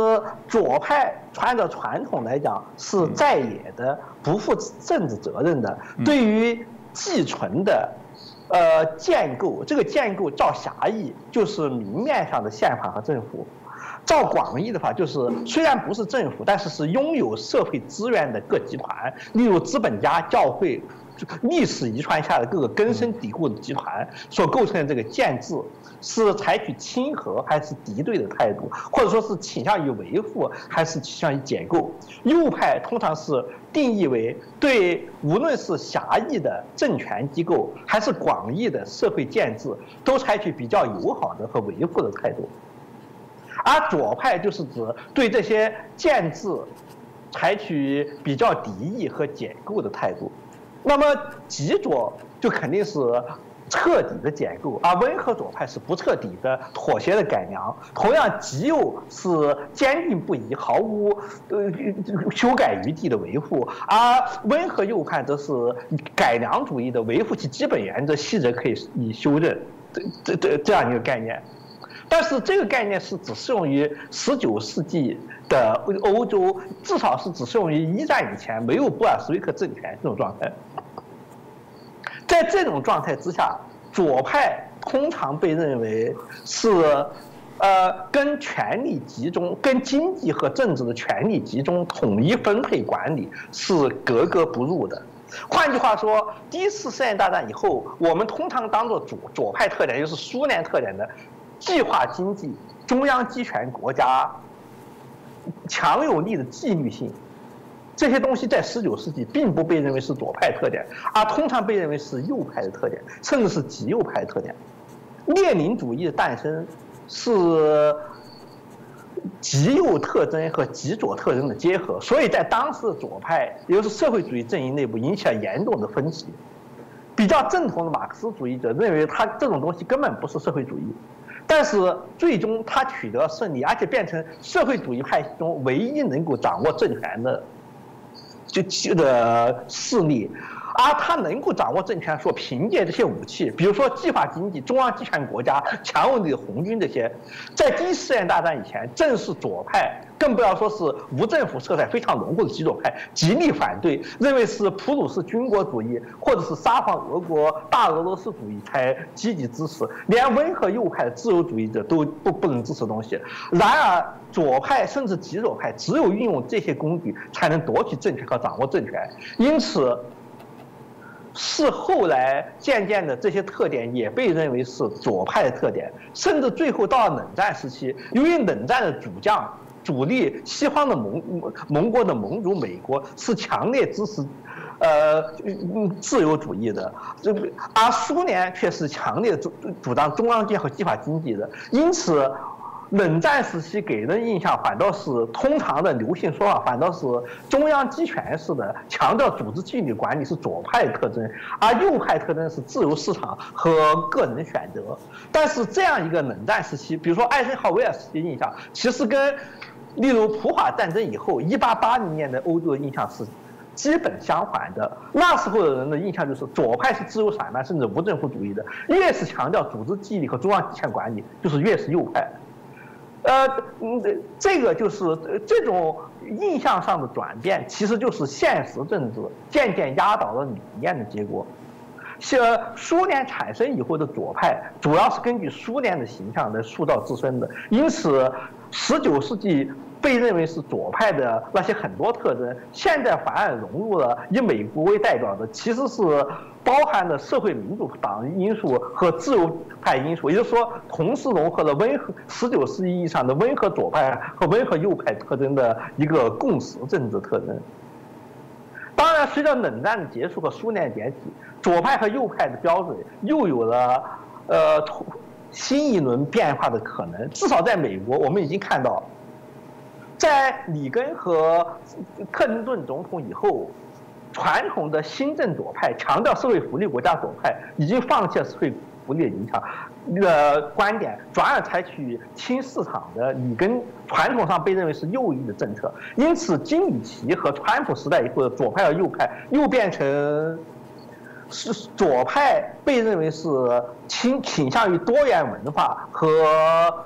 左派，穿着传统来讲是在野的，不负政治责任的，对于寄存的。呃，建构这个建构照狭义就是明面上的宪法和政府，照广义的话就是虽然不是政府，但是是拥有社会资源的各集团，例如资本家、教会。历史遗传下的各个根深蒂固的集团所构成的这个建制，是采取亲和还是敌对的态度，或者说是倾向于维护还是倾向于解构？右派通常是定义为对无论是狭义的政权机构还是广义的社会建制，都采取比较友好的和维护的态度，而左派就是指对这些建制采取比较敌意和解构的态度。那么极左就肯定是彻底的解构，而温和左派是不彻底的妥协的改良。同样，极右是坚定不移、毫无呃修改余地的维护，而温和右派则是改良主义的维护其基本原则，细则可以以修正，这这这这样一个概念。但是这个概念是只适用于十九世纪的欧洲，至少是只适用于一战以前没有布尔什维克政权这种状态。在这种状态之下，左派通常被认为是，呃，跟权力集中、跟经济和政治的权力集中统一分配管理是格格不入的。换句话说，第一次世界大战以后，我们通常当做左左派特点，就是苏联特点的计划经济、中央集权国家、强有力的纪律性，这些东西在十九世纪并不被认为是左派特点，而通常被认为是右派的特点，甚至是极右派的特点。列宁主义的诞生是。极右特征和极左特征的结合，所以在当时的左派，也就是社会主义阵营内部引起了严重的分歧。比较正统的马克思主义者认为，他这种东西根本不是社会主义，但是最终他取得胜利，而且变成社会主义派系中唯一能够掌握政权的就就的势力。而他能够掌握政权，所凭借这些武器，比如说计划经济、中央集权国家、强有力的红军这些，在第一次世界大战以前，正是左派，更不要说是无政府色彩非常浓厚的极左派，极力反对，认为是普鲁士军国主义或者是沙皇俄国大俄罗斯主义才积极支持，连温和右派的自由主义者都不不能支持东西。然而，左派甚至极左派只有运用这些工具，才能夺取政权和掌握政权。因此。是后来渐渐的，这些特点也被认为是左派的特点，甚至最后到了冷战时期，由于冷战的主将主力西方的盟盟国的盟主美国是强烈支持，呃，自由主义的，这而苏联却是强烈主主张中央经和计划经济的，因此。冷战时期给人印象反倒是通常的流行说法，反倒是中央集权式的，强调组织纪律管理是左派特征，而右派特征是自由市场和个人选择。但是这样一个冷战时期，比如说艾森豪威尔时期印象，其实跟例如普法战争以后一八八零年的欧洲的印象是基本相反的。那时候的人的印象就是左派是自由散漫甚至无政府主义的，越是强调组织纪律和中央集权管理，就是越是右派。呃，嗯，这个就是这种印象上的转变，其实就是现实政治渐渐压倒了理念的结果。像苏联产生以后的左派，主要是根据苏联的形象来塑造自身的，因此，十九世纪被认为是左派的那些很多特征，现在反而融入了以美国为代表的，其实是。包含了社会民主党因素和自由派因素，也就是说，同时融合了温和十九世纪意义上的温和左派和温和右派特征的一个共识政治特征。当然，随着冷战的结束和苏联解体，左派和右派的标准又有了呃新一轮变化的可能。至少在美国，我们已经看到，在里根和克林顿总统以后。传统的新政左派强调社会福利国家左派已经放弃了社会福利的影响的观点，转而采取轻市场的里根传统上被认为是右翼的政策。因此，金里奇和川普时代以后的左派和右派又变成。是左派被认为是倾倾向于多元文化和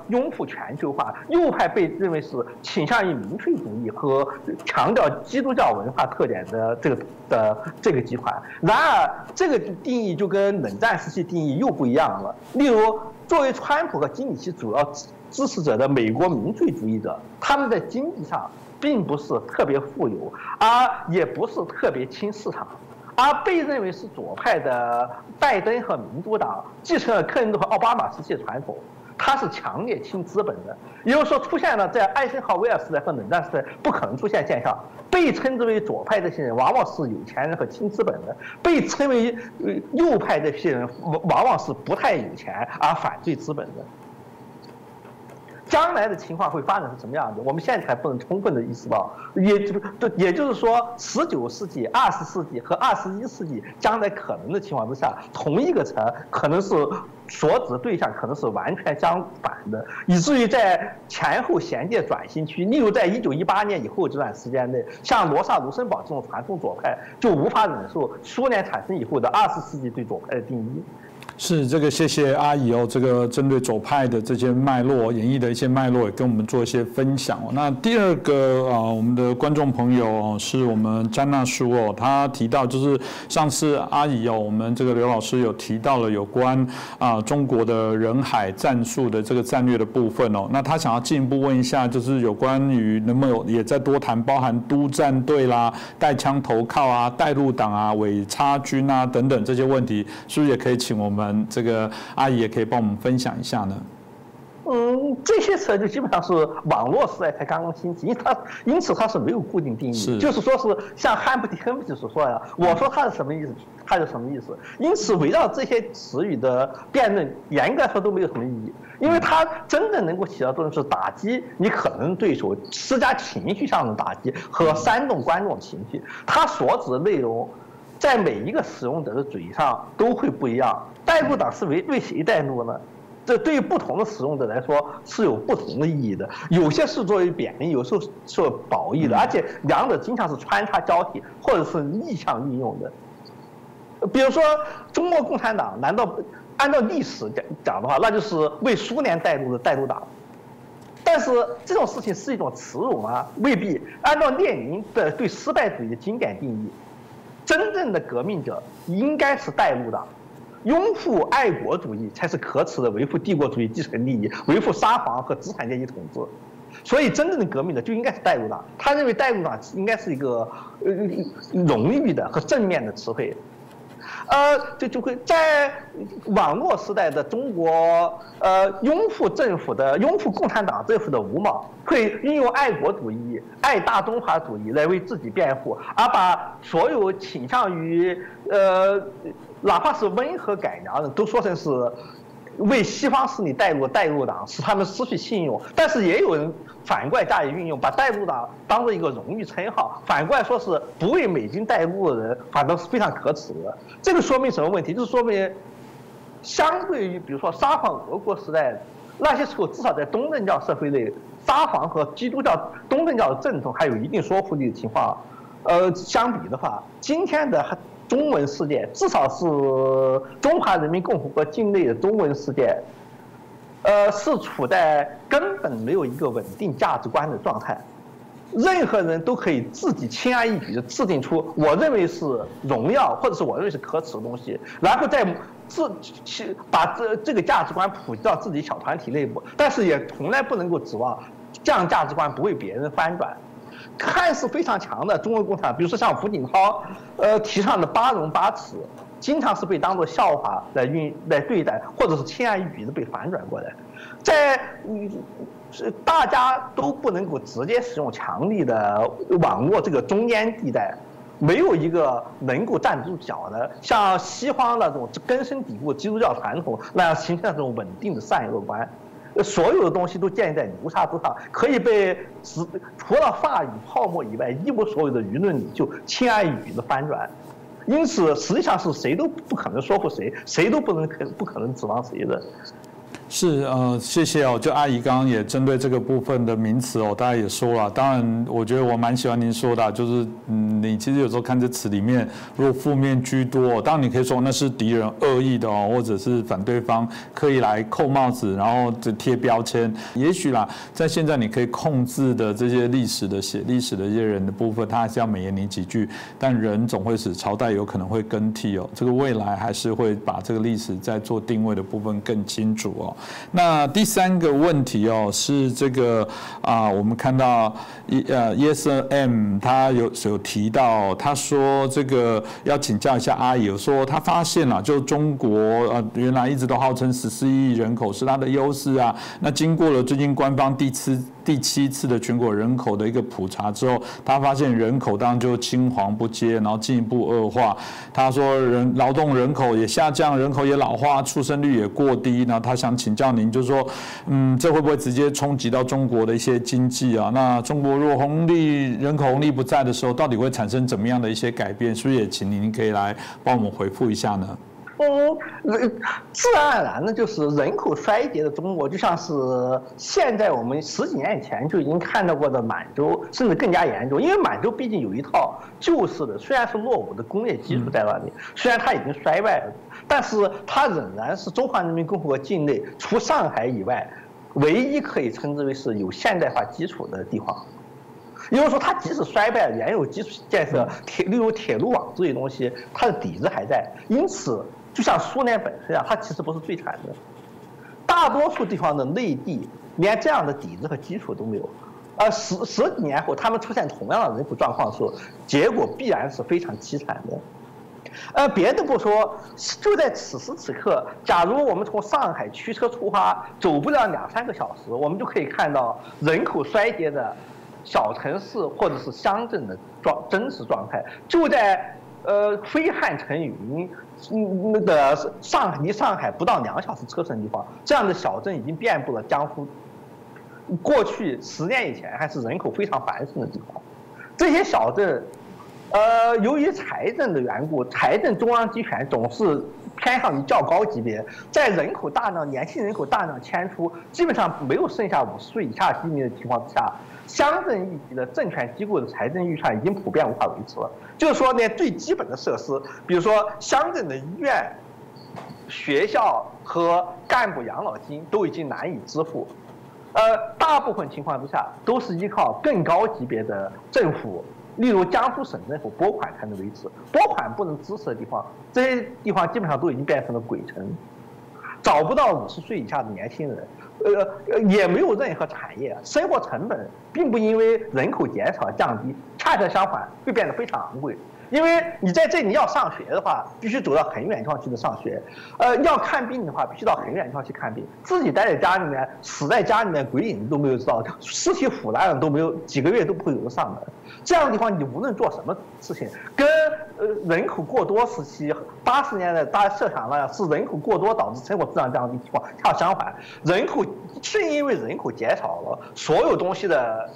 拥护全球化，右派被认为是倾向于民粹主义和强调基督教文化特点的这个的这个集团。然而，这个定义就跟冷战时期定义又不一样了。例如，作为川普和金里奇主要支持者的美国民粹主义者，他们在经济上并不是特别富有，而也不是特别亲市场。而被认为是左派的拜登和民主党继承了克林顿和奥巴马时期的传统，他是强烈亲资本的，也就是说出现了在艾森豪威尔时代和冷战时代不可能出现现象。被称之为左派这些人往往是有钱人和亲资本的，被称为右派这些人往往是不太有钱而反对资本的。将来的情况会发展成什么样子？我们现在还不能充分的意识到，也就也就是说，十九世纪、二十世纪和二十一世纪将来可能的情况之下，同一个城可能是所指对象可能是完全相反的，以至于在前后衔接转型区，例如在一九一八年以后这段时间内，像罗萨卢森堡这种传统左派就无法忍受苏联产生以后的二十世纪对左派的定义。
是这个，谢谢阿姨哦。这个针对左派的这些脉络、演绎的一些脉络，也跟我们做一些分享哦。那第二个啊，我们的观众朋友哦，是我们詹娜叔哦，他提到就是上次阿姨哦，我们这个刘老师有提到了有关啊中国的人海战术的这个战略的部分哦。那他想要进一步问一下，就是有关于能不能也在多谈，包含督战队啦、带枪投靠啊、带路党啊、伪插军啊等等这些问题，是不是也可以请我们？这个阿姨也可以帮我们分享一下呢。
嗯，这些词就基本上是网络时代才刚刚兴起，因为它因此它是没有固定定义，就是说是像汉布迪亨布所说呀，我说它是什么意思，它是什么意思。因此围绕这些词语的辩论，严格来说都没有什么意义，因为它真正能够起到作用是打击你可能对手，施加情绪上的打击和煽动观众情绪。它所指的内容。在每一个使用者的嘴上都会不一样。代入党是为为谁带路呢？这对于不同的使用者来说是有不同的意义的。有些是作为贬义，有时候是褒义的，而且两者经常是穿插交替，或者是逆向运用的。比如说，中国共产党难道按照历史讲讲的话，那就是为苏联带路的带路党？但是这种事情是一种耻辱吗？未必。按照列宁的对失败主义的经典定义。真正的革命者应该是带路的，拥护爱国主义才是可耻的，维护帝国主义继承利益，维护沙皇和资产阶级统治。所以，真正的革命者就应该是带路党。他认为带路党应该是一个呃荣誉的和正面的词汇。呃，就就会在网络时代的中国，呃，拥护政府的、拥护共产党政府的五毛，会运用爱国主义、爱大中华主义来为自己辩护，而把所有倾向于呃，哪怕是温和改良的，都说成是。为西方势力带入带入党，使他们失去信用。但是也有人反过来加以运用，把带入党当做一个荣誉称号，反过来说是不为美军带路的人，反倒是非常可耻的。这个说明什么问题？就是说明，相对于比如说沙皇俄国时代，那些时候至少在东正教社会内，沙皇和基督教东正教的正统还有一定说服力的情况，呃，相比的话，今天的。中文世界，至少是中华人民共和国境内的中文世界，呃，是处在根本没有一个稳定价值观的状态。任何人都可以自己轻而易举地制定出我认为是荣耀，或者是我认为是可耻的东西，然后再自去把这这个价值观普及到自己小团体内部。但是也从来不能够指望这样价值观不为别人翻转。看似非常强的中国共产党，比如说像胡锦涛，呃，提倡的八荣八耻，经常是被当作笑话来运来对待，或者是轻而易举的被反转过来。在嗯，是大家都不能够直接使用强力的网络这个中间地带，没有一个能够站得住脚的，像西方那种根深蒂固基督教传统那样形成那种稳定的善恶观。所有的东西都建立在牛叉之上，可以被只除了话语泡沫以外，一无所有的舆论就轻而易举的翻转，因此实际上是谁都不可能说服谁，谁都不能可不可能指望谁的。
是呃，谢谢哦。就阿姨刚刚也针对这个部分的名词哦，大家也说了。当然，我觉得我蛮喜欢您说的，就是嗯，你其实有时候看这词里面，如果负面居多，当然你可以说那是敌人恶意的哦，或者是反对方刻意来扣帽子，然后就贴标签。也许啦，在现在你可以控制的这些历史的写历史的一些人的部分，他还是要美言你几句。但人总会使朝代有可能会更替哦，这个未来还是会把这个历史在做定位的部分更清楚哦。那第三个问题哦，是这个啊，我们看到呃，Yes M 他有有提到，他说这个要请教一下阿姨，说他发现了，就中国呃原来一直都号称十四亿人口是他的优势啊，那经过了最近官方第次。第七次的全国人口的一个普查之后，他发现人口当中就青黄不接，然后进一步恶化。他说人劳动人口也下降，人口也老化，出生率也过低。那他想请教您，就是说，嗯，这会不会直接冲击到中国的一些经济啊？那中国如果红利人口红利不在的时候，到底会产生怎么样的一些改变？是不是也请您可以来帮我们回复一下呢？
嗯，自然而然的，就是人口衰竭的中国，就像是现在我们十几年以前就已经看到过的满洲，甚至更加严重。因为满洲毕竟有一套旧式的，虽然是落伍的工业基础在那里，虽然它已经衰败了，但是它仍然是中华人民共和国境内除上海以外，唯一可以称之为是有现代化基础的地方。也就是说，它即使衰败，原有基础建设，铁例如铁路网这些东西，它的底子还在。因此。就像苏联本身啊，它其实不是最惨的，大多数地方的内地连这样的底子和基础都没有，而十十几年后他们出现同样的人口状况的时候，结果必然是非常凄惨的。呃，别的不说，就在此时此刻，假如我们从上海驱车出发，走不了两三个小时，我们就可以看到人口衰竭的小城市或者是乡镇的状真实状态，就在呃飞汉成云。嗯，那个上离上海不到两小时车程地方，这样的小镇已经遍布了江苏。过去十年以前还是人口非常繁盛的地方，这些小镇，呃，由于财政的缘故，财政中央集权总是偏向于较高级别，在人口大量、年轻人口大量迁出，基本上没有剩下五十岁以下居民的情况之下。乡镇一级的政权机构的财政预算已经普遍无法维持了，就是说，连最基本的设施，比如说乡镇的医院、学校和干部养老金都已经难以支付，呃，大部分情况之下都是依靠更高级别的政府，例如江苏省政府拨款才能维持。拨款不能支持的地方，这些地方基本上都已经变成了鬼城，找不到五十岁以下的年轻人。呃，也没有任何产业，生活成本并不因为人口减少降低，恰恰相反会变得非常昂贵。因为你在这里要上学的话，必须走到很远地方去的上学；呃，要看病的话，必须到很远地方去看病。自己待在家里面，死在家里面，鬼影都没有知道，尸体腐烂了都没有，几个月都不会有人上门。这样的地方，你无论做什么事情，跟呃人口过多时期八十年代大家设想那样，是人口过多导致生活质量降低情况恰相反。人口正因为人口减少了，所有东西的。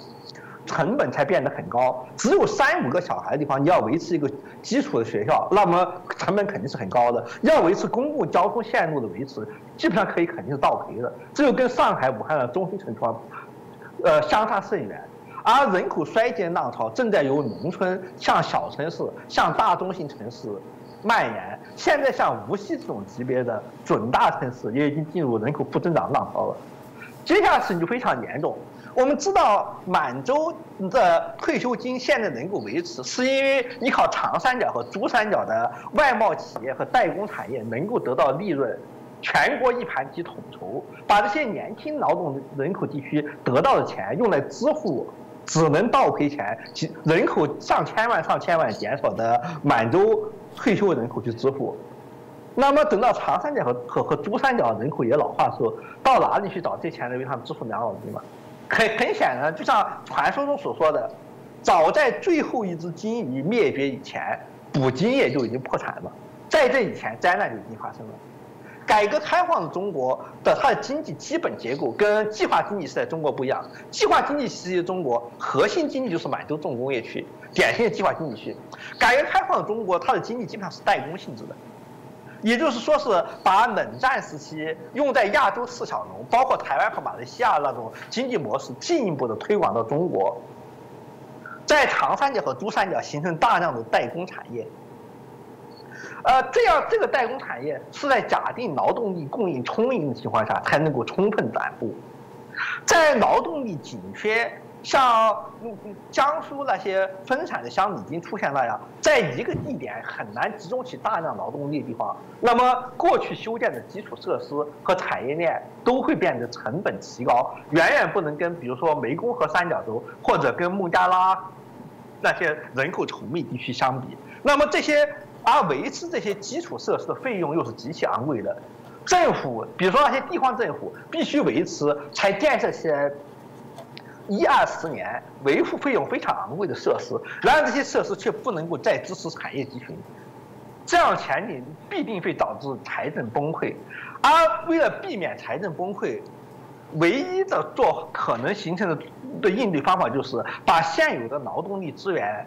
成本才变得很高，只有三五个小孩的地方，你要维持一个基础的学校，那么成本肯定是很高的。要维持公共交通线路的维持，基本上可以肯定是倒赔的。这就跟上海、武汉的中心城区，呃，相差甚远。而人口衰减浪潮正在由农村向小城市、向大中型城市蔓延。现在像无锡这种级别的准大城市也已经进入人口负增长浪潮了。接下去就非常严重。我们知道满洲的退休金现在能够维持，是因为依靠长三角和珠三角的外贸企业和代工产业能够得到利润，全国一盘棋统筹，把这些年轻劳动人口地区得到的钱用来支付只能倒赔钱，人口上千万上千万减少的满洲退休人口去支付。那么等到长三角和和和珠三角人口也老化的时候，到哪里去找这钱来为他们支付养老金嘛？很很显然，就像传说中所说的，早在最后一只金鱼灭绝以前，捕鲸业就已经破产了。在这以前，灾难就已经发生了。改革开放的中国的它的经济基本结构跟计划经济时代中国不一样。计划经济时期的中国，核心经济就是满洲重工业区，典型的计划经济区。改革开放的中国，它的经济基本上是代工性质的。也就是说，是把冷战时期用在亚洲四小龙，包括台湾和马来西亚那种经济模式，进一步的推广到中国，在长三角和珠三角形成大量的代工产业。呃，这样这个代工产业是在假定劳动力供应充盈的情况下才能够充分展布，在劳动力紧缺。像江苏那些分散的乡已经出现那样，在一个地点很难集中起大量劳动力的地方，那么过去修建的基础设施和产业链都会变得成本提高，远远不能跟比如说湄公河三角洲或者跟孟加拉那些人口稠密地区相比。那么这些而维持这些基础设施的费用又是极其昂贵的，政府比如说那些地方政府必须维持才建设起来。一二十年维护费用非常昂贵的设施，然而这些设施却不能够再支持产业集群，这样前景必定会导致财政崩溃。而为了避免财政崩溃，唯一的做可能形成的的应对方法就是把现有的劳动力资源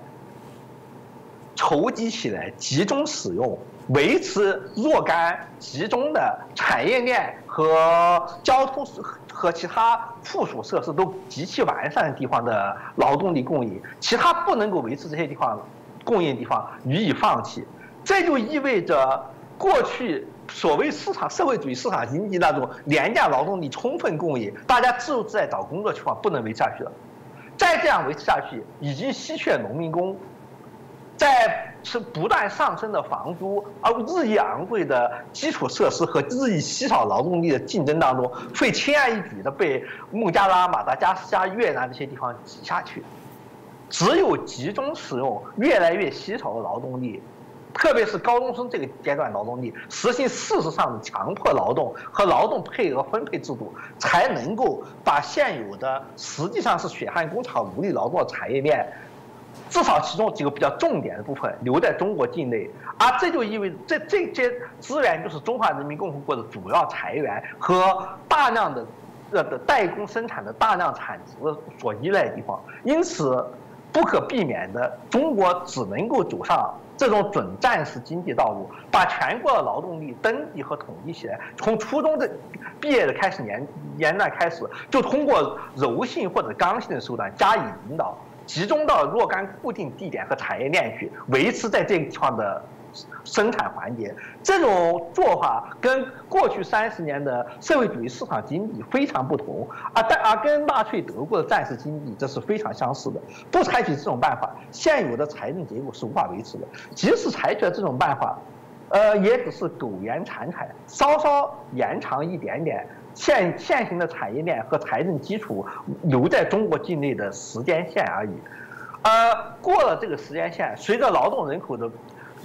筹集起来集中使用，维持若干集中的产业链和交通和其他附属设施都极其完善的地方的劳动力供应，其他不能够维持这些地方供应的地方予以放弃，这就意味着过去所谓市场社会主义市场经济那种廉价劳动力充分供应，大家自由自在找工作情况不能维持下去了，再这样维持下去，已经稀缺农民工。在是不断上升的房租，而日益昂贵的基础设施和日益稀少劳动力的竞争当中，会轻而易举的被孟加拉、马达加斯加、越南这些地方挤下去。只有集中使用越来越稀少的劳动力，特别是高中生这个阶段劳动力，实行事实上的强迫劳动和劳动配额分配制度，才能够把现有的实际上是血汗工厂、无力劳动的产业链。至少其中几个比较重点的部分留在中国境内，而这就意味这这些资源就是中华人民共和国的主要财源和大量的呃的代工生产的大量产值所依赖的地方。因此，不可避免的，中国只能够走上这种准战时经济道路，把全国的劳动力登记和统计起来，从初中的毕业的开始年年段开始，就通过柔性或者刚性的手段加以引导。集中到若干固定地点和产业链去维持在这个地方的生产环节，这种做法跟过去三十年的社会主义市场经济非常不同，啊，但而跟纳粹德国的战时经济这是非常相似的。不采取这种办法，现有的财政结构是无法维持的。即使采取了这种办法，呃，也只是苟延残喘，稍稍延长一点点。现现行的产业链和财政基础留在中国境内的时间线而已，呃，过了这个时间线，随着劳动人口的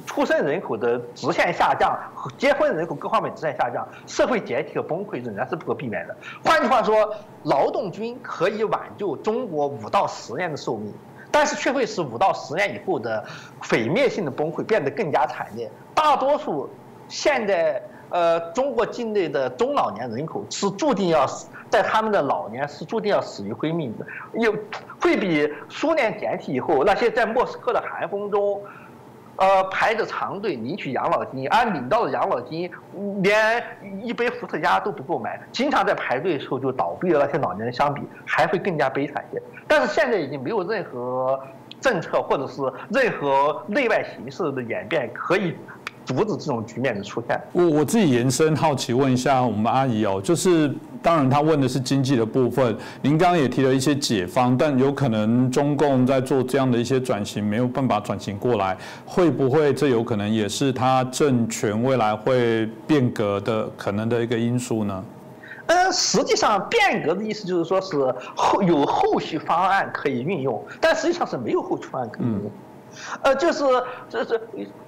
出生人口的直线下降，结婚人口各方面直线下降，社会解体和崩溃仍然是不可避免的。换句话说，劳动军可以挽救中国五到十年的寿命，但是却会使五到十年以后的毁灭性的崩溃变得更加惨烈。大多数现在。呃，中国境内的中老年人口是注定要死，在他们的老年是注定要死于非命的，有会比苏联解体以后那些在莫斯科的寒风中，呃排着长队领取养老金，而领到的养老金连一杯伏特加都不够买，经常在排队的时候就倒闭的那些老年人相比，还会更加悲惨些。但是现在已经没有任何政策或者是任何内外形势的演变可以。阻止这种局面的出现。
我我自己延伸好奇问一下我们阿姨哦，就是当然她问的是经济的部分，您刚刚也提了一些解方，但有可能中共在做这样的一些转型没有办法转型过来，会不会这有可能也是他政权未来会变革的可能的一个因素呢？
嗯，实际上变革的意思就是说是后有后续方案可以运用，但实际上是没有后续方案可以运用。呃，就是这是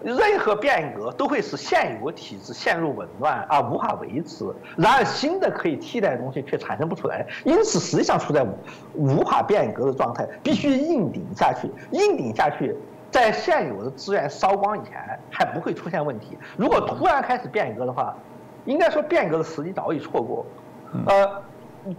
任何变革都会使现有体制陷入紊乱而无法维持，然而新的可以替代的东西却产生不出来，因此实际上处在无法变革的状态，必须硬顶下去。硬顶下去，在现有的资源烧光以前还不会出现问题。如果突然开始变革的话，应该说变革的时机早已错过。呃。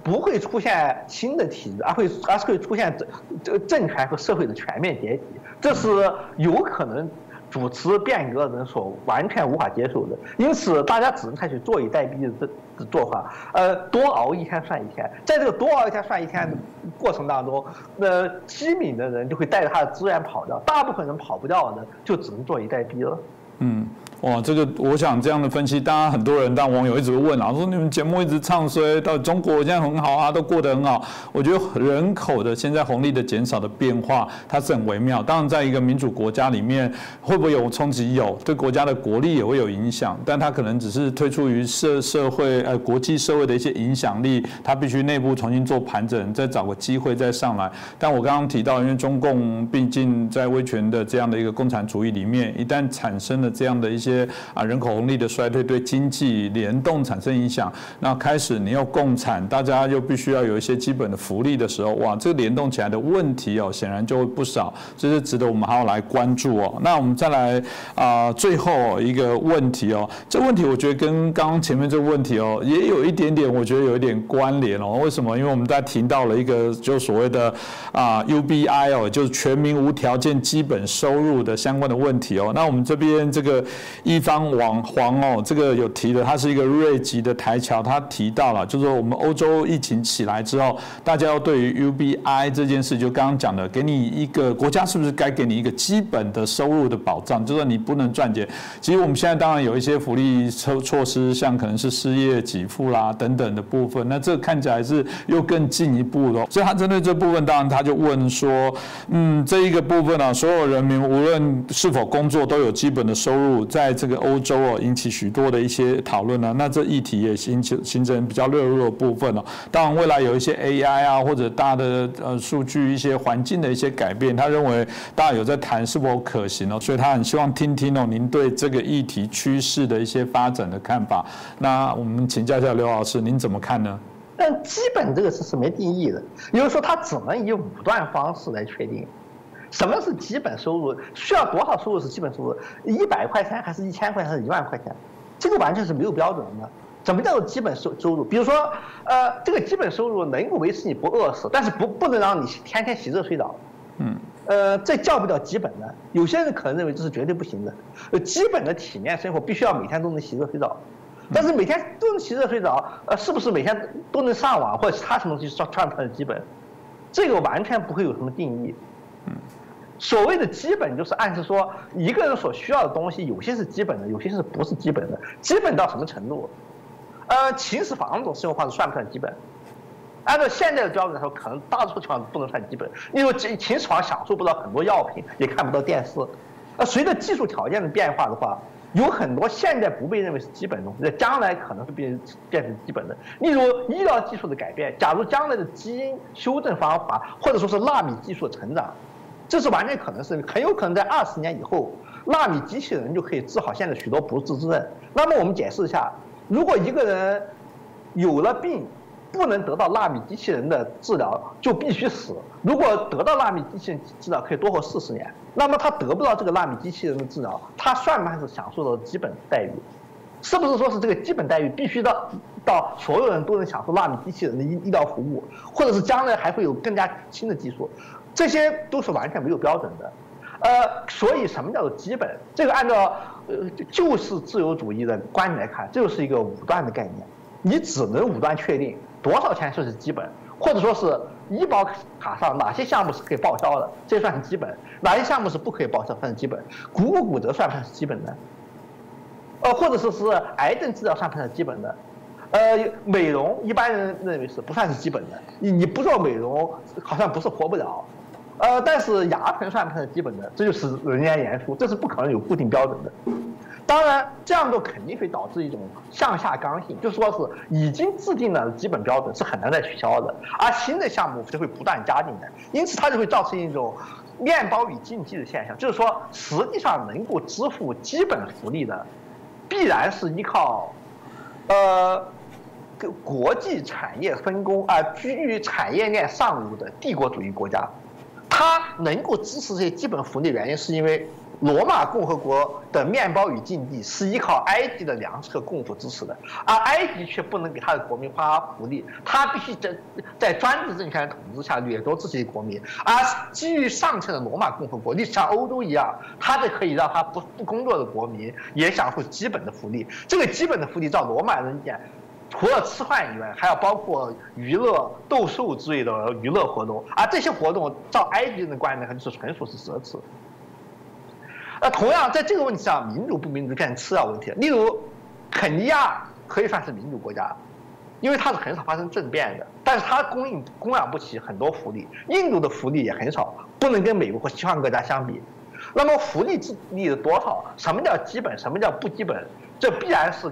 不会出现新的体制，而会而是会出现政这个政权和社会的全面解体，这是有可能主持变革的人所完全无法接受的。因此，大家只能采取坐以待毙的的做法，呃，多熬一天算一天。在这个多熬一天算一天的过程当中，那机敏的人就会带着他的资源跑掉，大部分人跑不掉的，就只能坐以待毙了。嗯。
哇，这个我想这样的分析，当然很多人，当网友一直问啊，说你们节目一直唱衰，到中国现在很好啊，都过得很好。我觉得人口的现在红利的减少的变化，它是很微妙。当然，在一个民主国家里面，会不会有冲击？有，对国家的国力也会有影响。但它可能只是推出于社社会呃国际社会的一些影响力，它必须内部重新做盘整，再找个机会再上来。但我刚刚提到，因为中共毕竟在威权的这样的一个共产主义里面，一旦产生了这样的一些些啊人口红利的衰退对经济联动产生影响，那开始你要共产，大家又必须要有一些基本的福利的时候，哇，这个联动起来的问题哦，显然就会不少，这是值得我们还要来关注哦。那我们再来啊，最后一个问题哦，这问题我觉得跟刚刚前面这个问题哦，也有一点点，我觉得有一点关联哦。为什么？因为我们在提到了一个就所谓的啊 UBI 哦，就是全民无条件基本收入的相关的问题哦。那我们这边这个一方网黄哦，这个有提的，它是一个瑞吉的台桥，他提到了，就是说我们欧洲疫情起来之后，大家要对于 UBI 这件事，就刚刚讲的，给你一个国家是不是该给你一个基本的收入的保障，就是说你不能赚钱。其实我们现在当然有一些福利措措施，像可能是失业给付啦等等的部分，那这看起来是又更进一步的。所以他针对这部分，当然他就问说，嗯，这一个部分呢，所有人民无论是否工作都有基本的收入，在这个欧洲哦引起许多的一些讨论呢。那这议题也形成形成比较热络的部分哦。当然未来有一些 AI 啊或者大的呃数据一些环境的一些改变，他认为大家有在谈是否可行哦，所以他很希望听听哦您对这个议题趋势的一些发展的看法。那我们请教一下刘老师，您怎么看呢？
但基本这个词是没定义的，也就是说，它只能以武断方式来确定什么是基本收入，需要多少收入是基本收入，一百块钱还是一千块钱还是一万块钱，这个完全是没有标准的。怎么叫做基本收收入？比如说，呃，这个基本收入能够维持你不饿死，但是不不能让你天天洗热水澡。嗯。呃，这叫不叫基本呢？有些人可能认为这是绝对不行的。呃，基本的体面生活必须要每天都能洗热水澡。但是每天都能洗热水澡，呃，是不是每天都能上网或者其他什么东西算算不算基本？这个完全不会有什么定义。嗯，所谓的基本就是暗示说一个人所需要的东西，有些是基本的，有些是不是基本的。基本到什么程度？呃，秦始皇这种生活方式算不算基本？按照现在的标准来说，可能大多数情况不能算基本。因为秦秦始皇享受不到很多药品，也看不到电视。那，随着技术条件的变化的话。有很多现在不被认为是基本的东西，在将来可能会变变成基本的。例如医疗技术的改变，假如将来的基因修正方法，或者说是纳米技术的成长，这是完全可能是很有可能在二十年以后，纳米机器人就可以治好现在许多不治之症。那么我们解释一下，如果一个人有了病，不能得到纳米机器人的治疗，就必须死。如果得到纳米机器人治疗，可以多活四十年。那么他得不到这个纳米机器人的治疗，他算不算是享受到基本待遇？是不是说是这个基本待遇必须到到所有人都能享受纳米机器人的医医疗服务，或者是将来还会有更加新的技术？这些都是完全没有标准的。呃，所以什么叫做基本？这个按照呃就是自由主义的观点来看，这就是一个武断的概念。你只能武断确定。多少钱算是基本，或者说是医保卡上哪些项目是可以报销的，这算是基本；哪些项目是不可以报销，算是基本。股骨骨折算不算是基本的？呃，或者说是癌症治疗算不算是基本的？呃，美容一般人认为是不算是基本的，你你不做美容好像不是活不了。呃，但是牙疼算不算基本的？这就是人言言出，这是不可能有固定标准的。当然，这样做肯定会导致一种向下刚性，就说是已经制定了基本标准是很难再取消的，而新的项目就会不断加进来，因此它就会造成一种面包与竞技的现象，就是说实际上能够支付基本福利的，必然是依靠，呃，国际产业分工啊居于产业链上游的帝国主义国家，他能够支持这些基本福利的原因是因为。罗马共和国的面包与禁地是依靠埃及的粮食和供赋支持的，而埃及却不能给他的国民发福利，他必须在在专制政权统治下掠夺自己的国民。而基于上层的罗马共和国，你像欧洲一样，他就可以让他不不工作的国民也享受基本的福利。这个基本的福利，照罗马人讲，除了吃饭以外，还要包括娱乐、斗兽之类的娱乐活动，而这些活动，照埃及人的观念，就是纯属是奢侈。那同样在这个问题上，民主不民主变成次要问题。例如，肯尼亚可以算是民主国家，因为它是很少发生政变的，但是它供应供养不起很多福利。印度的福利也很少，不能跟美国和西方国家相比。那么福利制利的多少？什么叫基本？什么叫不基本？这必然是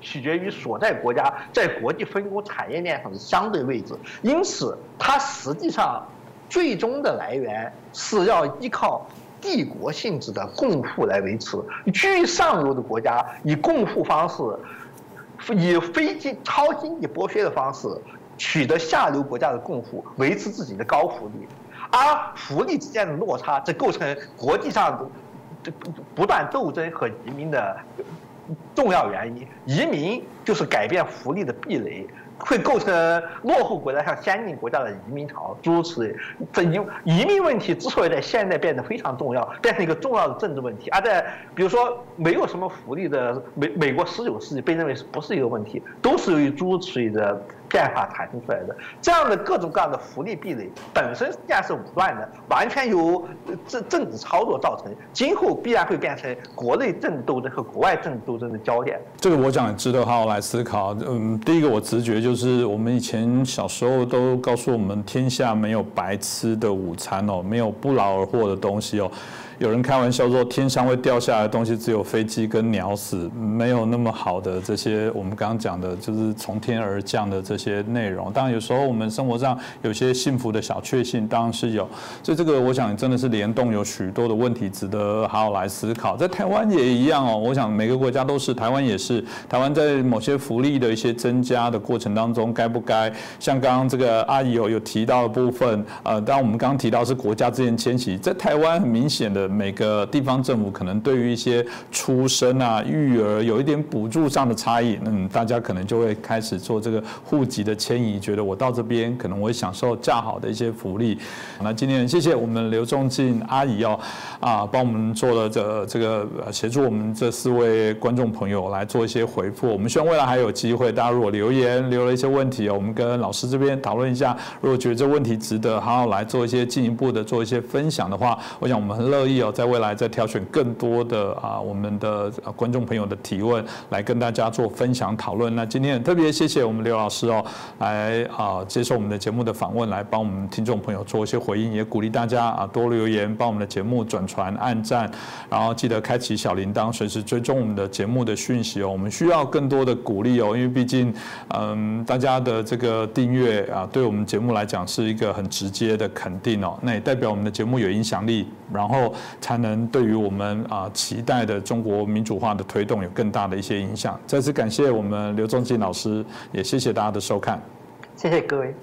取决于所在国家在国际分工产业链上的相对位置。因此，它实际上最终的来源是要依靠。帝国性质的共富来维持，居于上游的国家以共富方式，以非经超经济剥削的方式取得下流国家的共富，维持自己的高福利，而福利之间的落差，这构成国际上的不断斗争和移民的重要原因。移民就是改变福利的壁垒。会构成落后国家向先进国家的移民潮，诸如此类。这移移民问题之所以在现在变得非常重要，变成一个重要的政治问题，而在比如说没有什么福利的美美国十九世纪被认为是不是一个问题，都是由于诸如此类的变化产生出来的。这样的各种各样的福利壁垒本身实际上是武断的，完全由政政治操作造成，今后必然会变成国内政治斗争和国外政治斗争的焦点。
这个我讲值得好好来思考。嗯，第一个我直觉。就是我们以前小时候都告诉我们，天下没有白吃的午餐哦，没有不劳而获的东西哦。有人开玩笑说，天上会掉下来的东西只有飞机跟鸟死，没有那么好的这些我们刚刚讲的，就是从天而降的这些内容。当然，有时候我们生活上有些幸福的小确幸，当然是有。所以这个我想真的是联动有许多的问题，值得好好来思考。在台湾也一样哦，我想每个国家都是，台湾也是。台湾在某些福利的一些增加的过程当中，该不该像刚刚这个阿姨有有提到的部分？呃，当我们刚刚提到是国家之间迁徙，在台湾很明显的。每个地方政府可能对于一些出生啊、育儿有一点补助上的差异，嗯，大家可能就会开始做这个户籍的迁移，觉得我到这边可能我会享受较好的一些福利。那今天谢谢我们刘仲静阿姨哦，啊，帮我们做了这这个协助我们这四位观众朋友来做一些回复。我们希望未来还有机会，大家如果留言留了一些问题哦，我们跟老师这边讨论一下。如果觉得这问题值得好好来做一些进一步的做一些分享的话，我想我们很乐意。有在未来再挑选更多的啊，我们的观众朋友的提问来跟大家做分享讨论。那今天特别谢谢我们刘老师哦，来啊接受我们的节目的访问，来帮我们听众朋友做一些回应，也鼓励大家啊多留言，帮我们的节目转传、按赞，然后记得开启小铃铛，随时追踪我们的节目的讯息哦。我们需要更多的鼓励哦，因为毕竟嗯大家的这个订阅啊，对我们节目来讲是一个很直接的肯定哦，那也代表我们的节目有影响力，然后。才能对于我们啊期待的中国民主化的推动有更大的一些影响。再次感谢我们刘仲进老师，也谢谢大家的收看，
谢谢各位。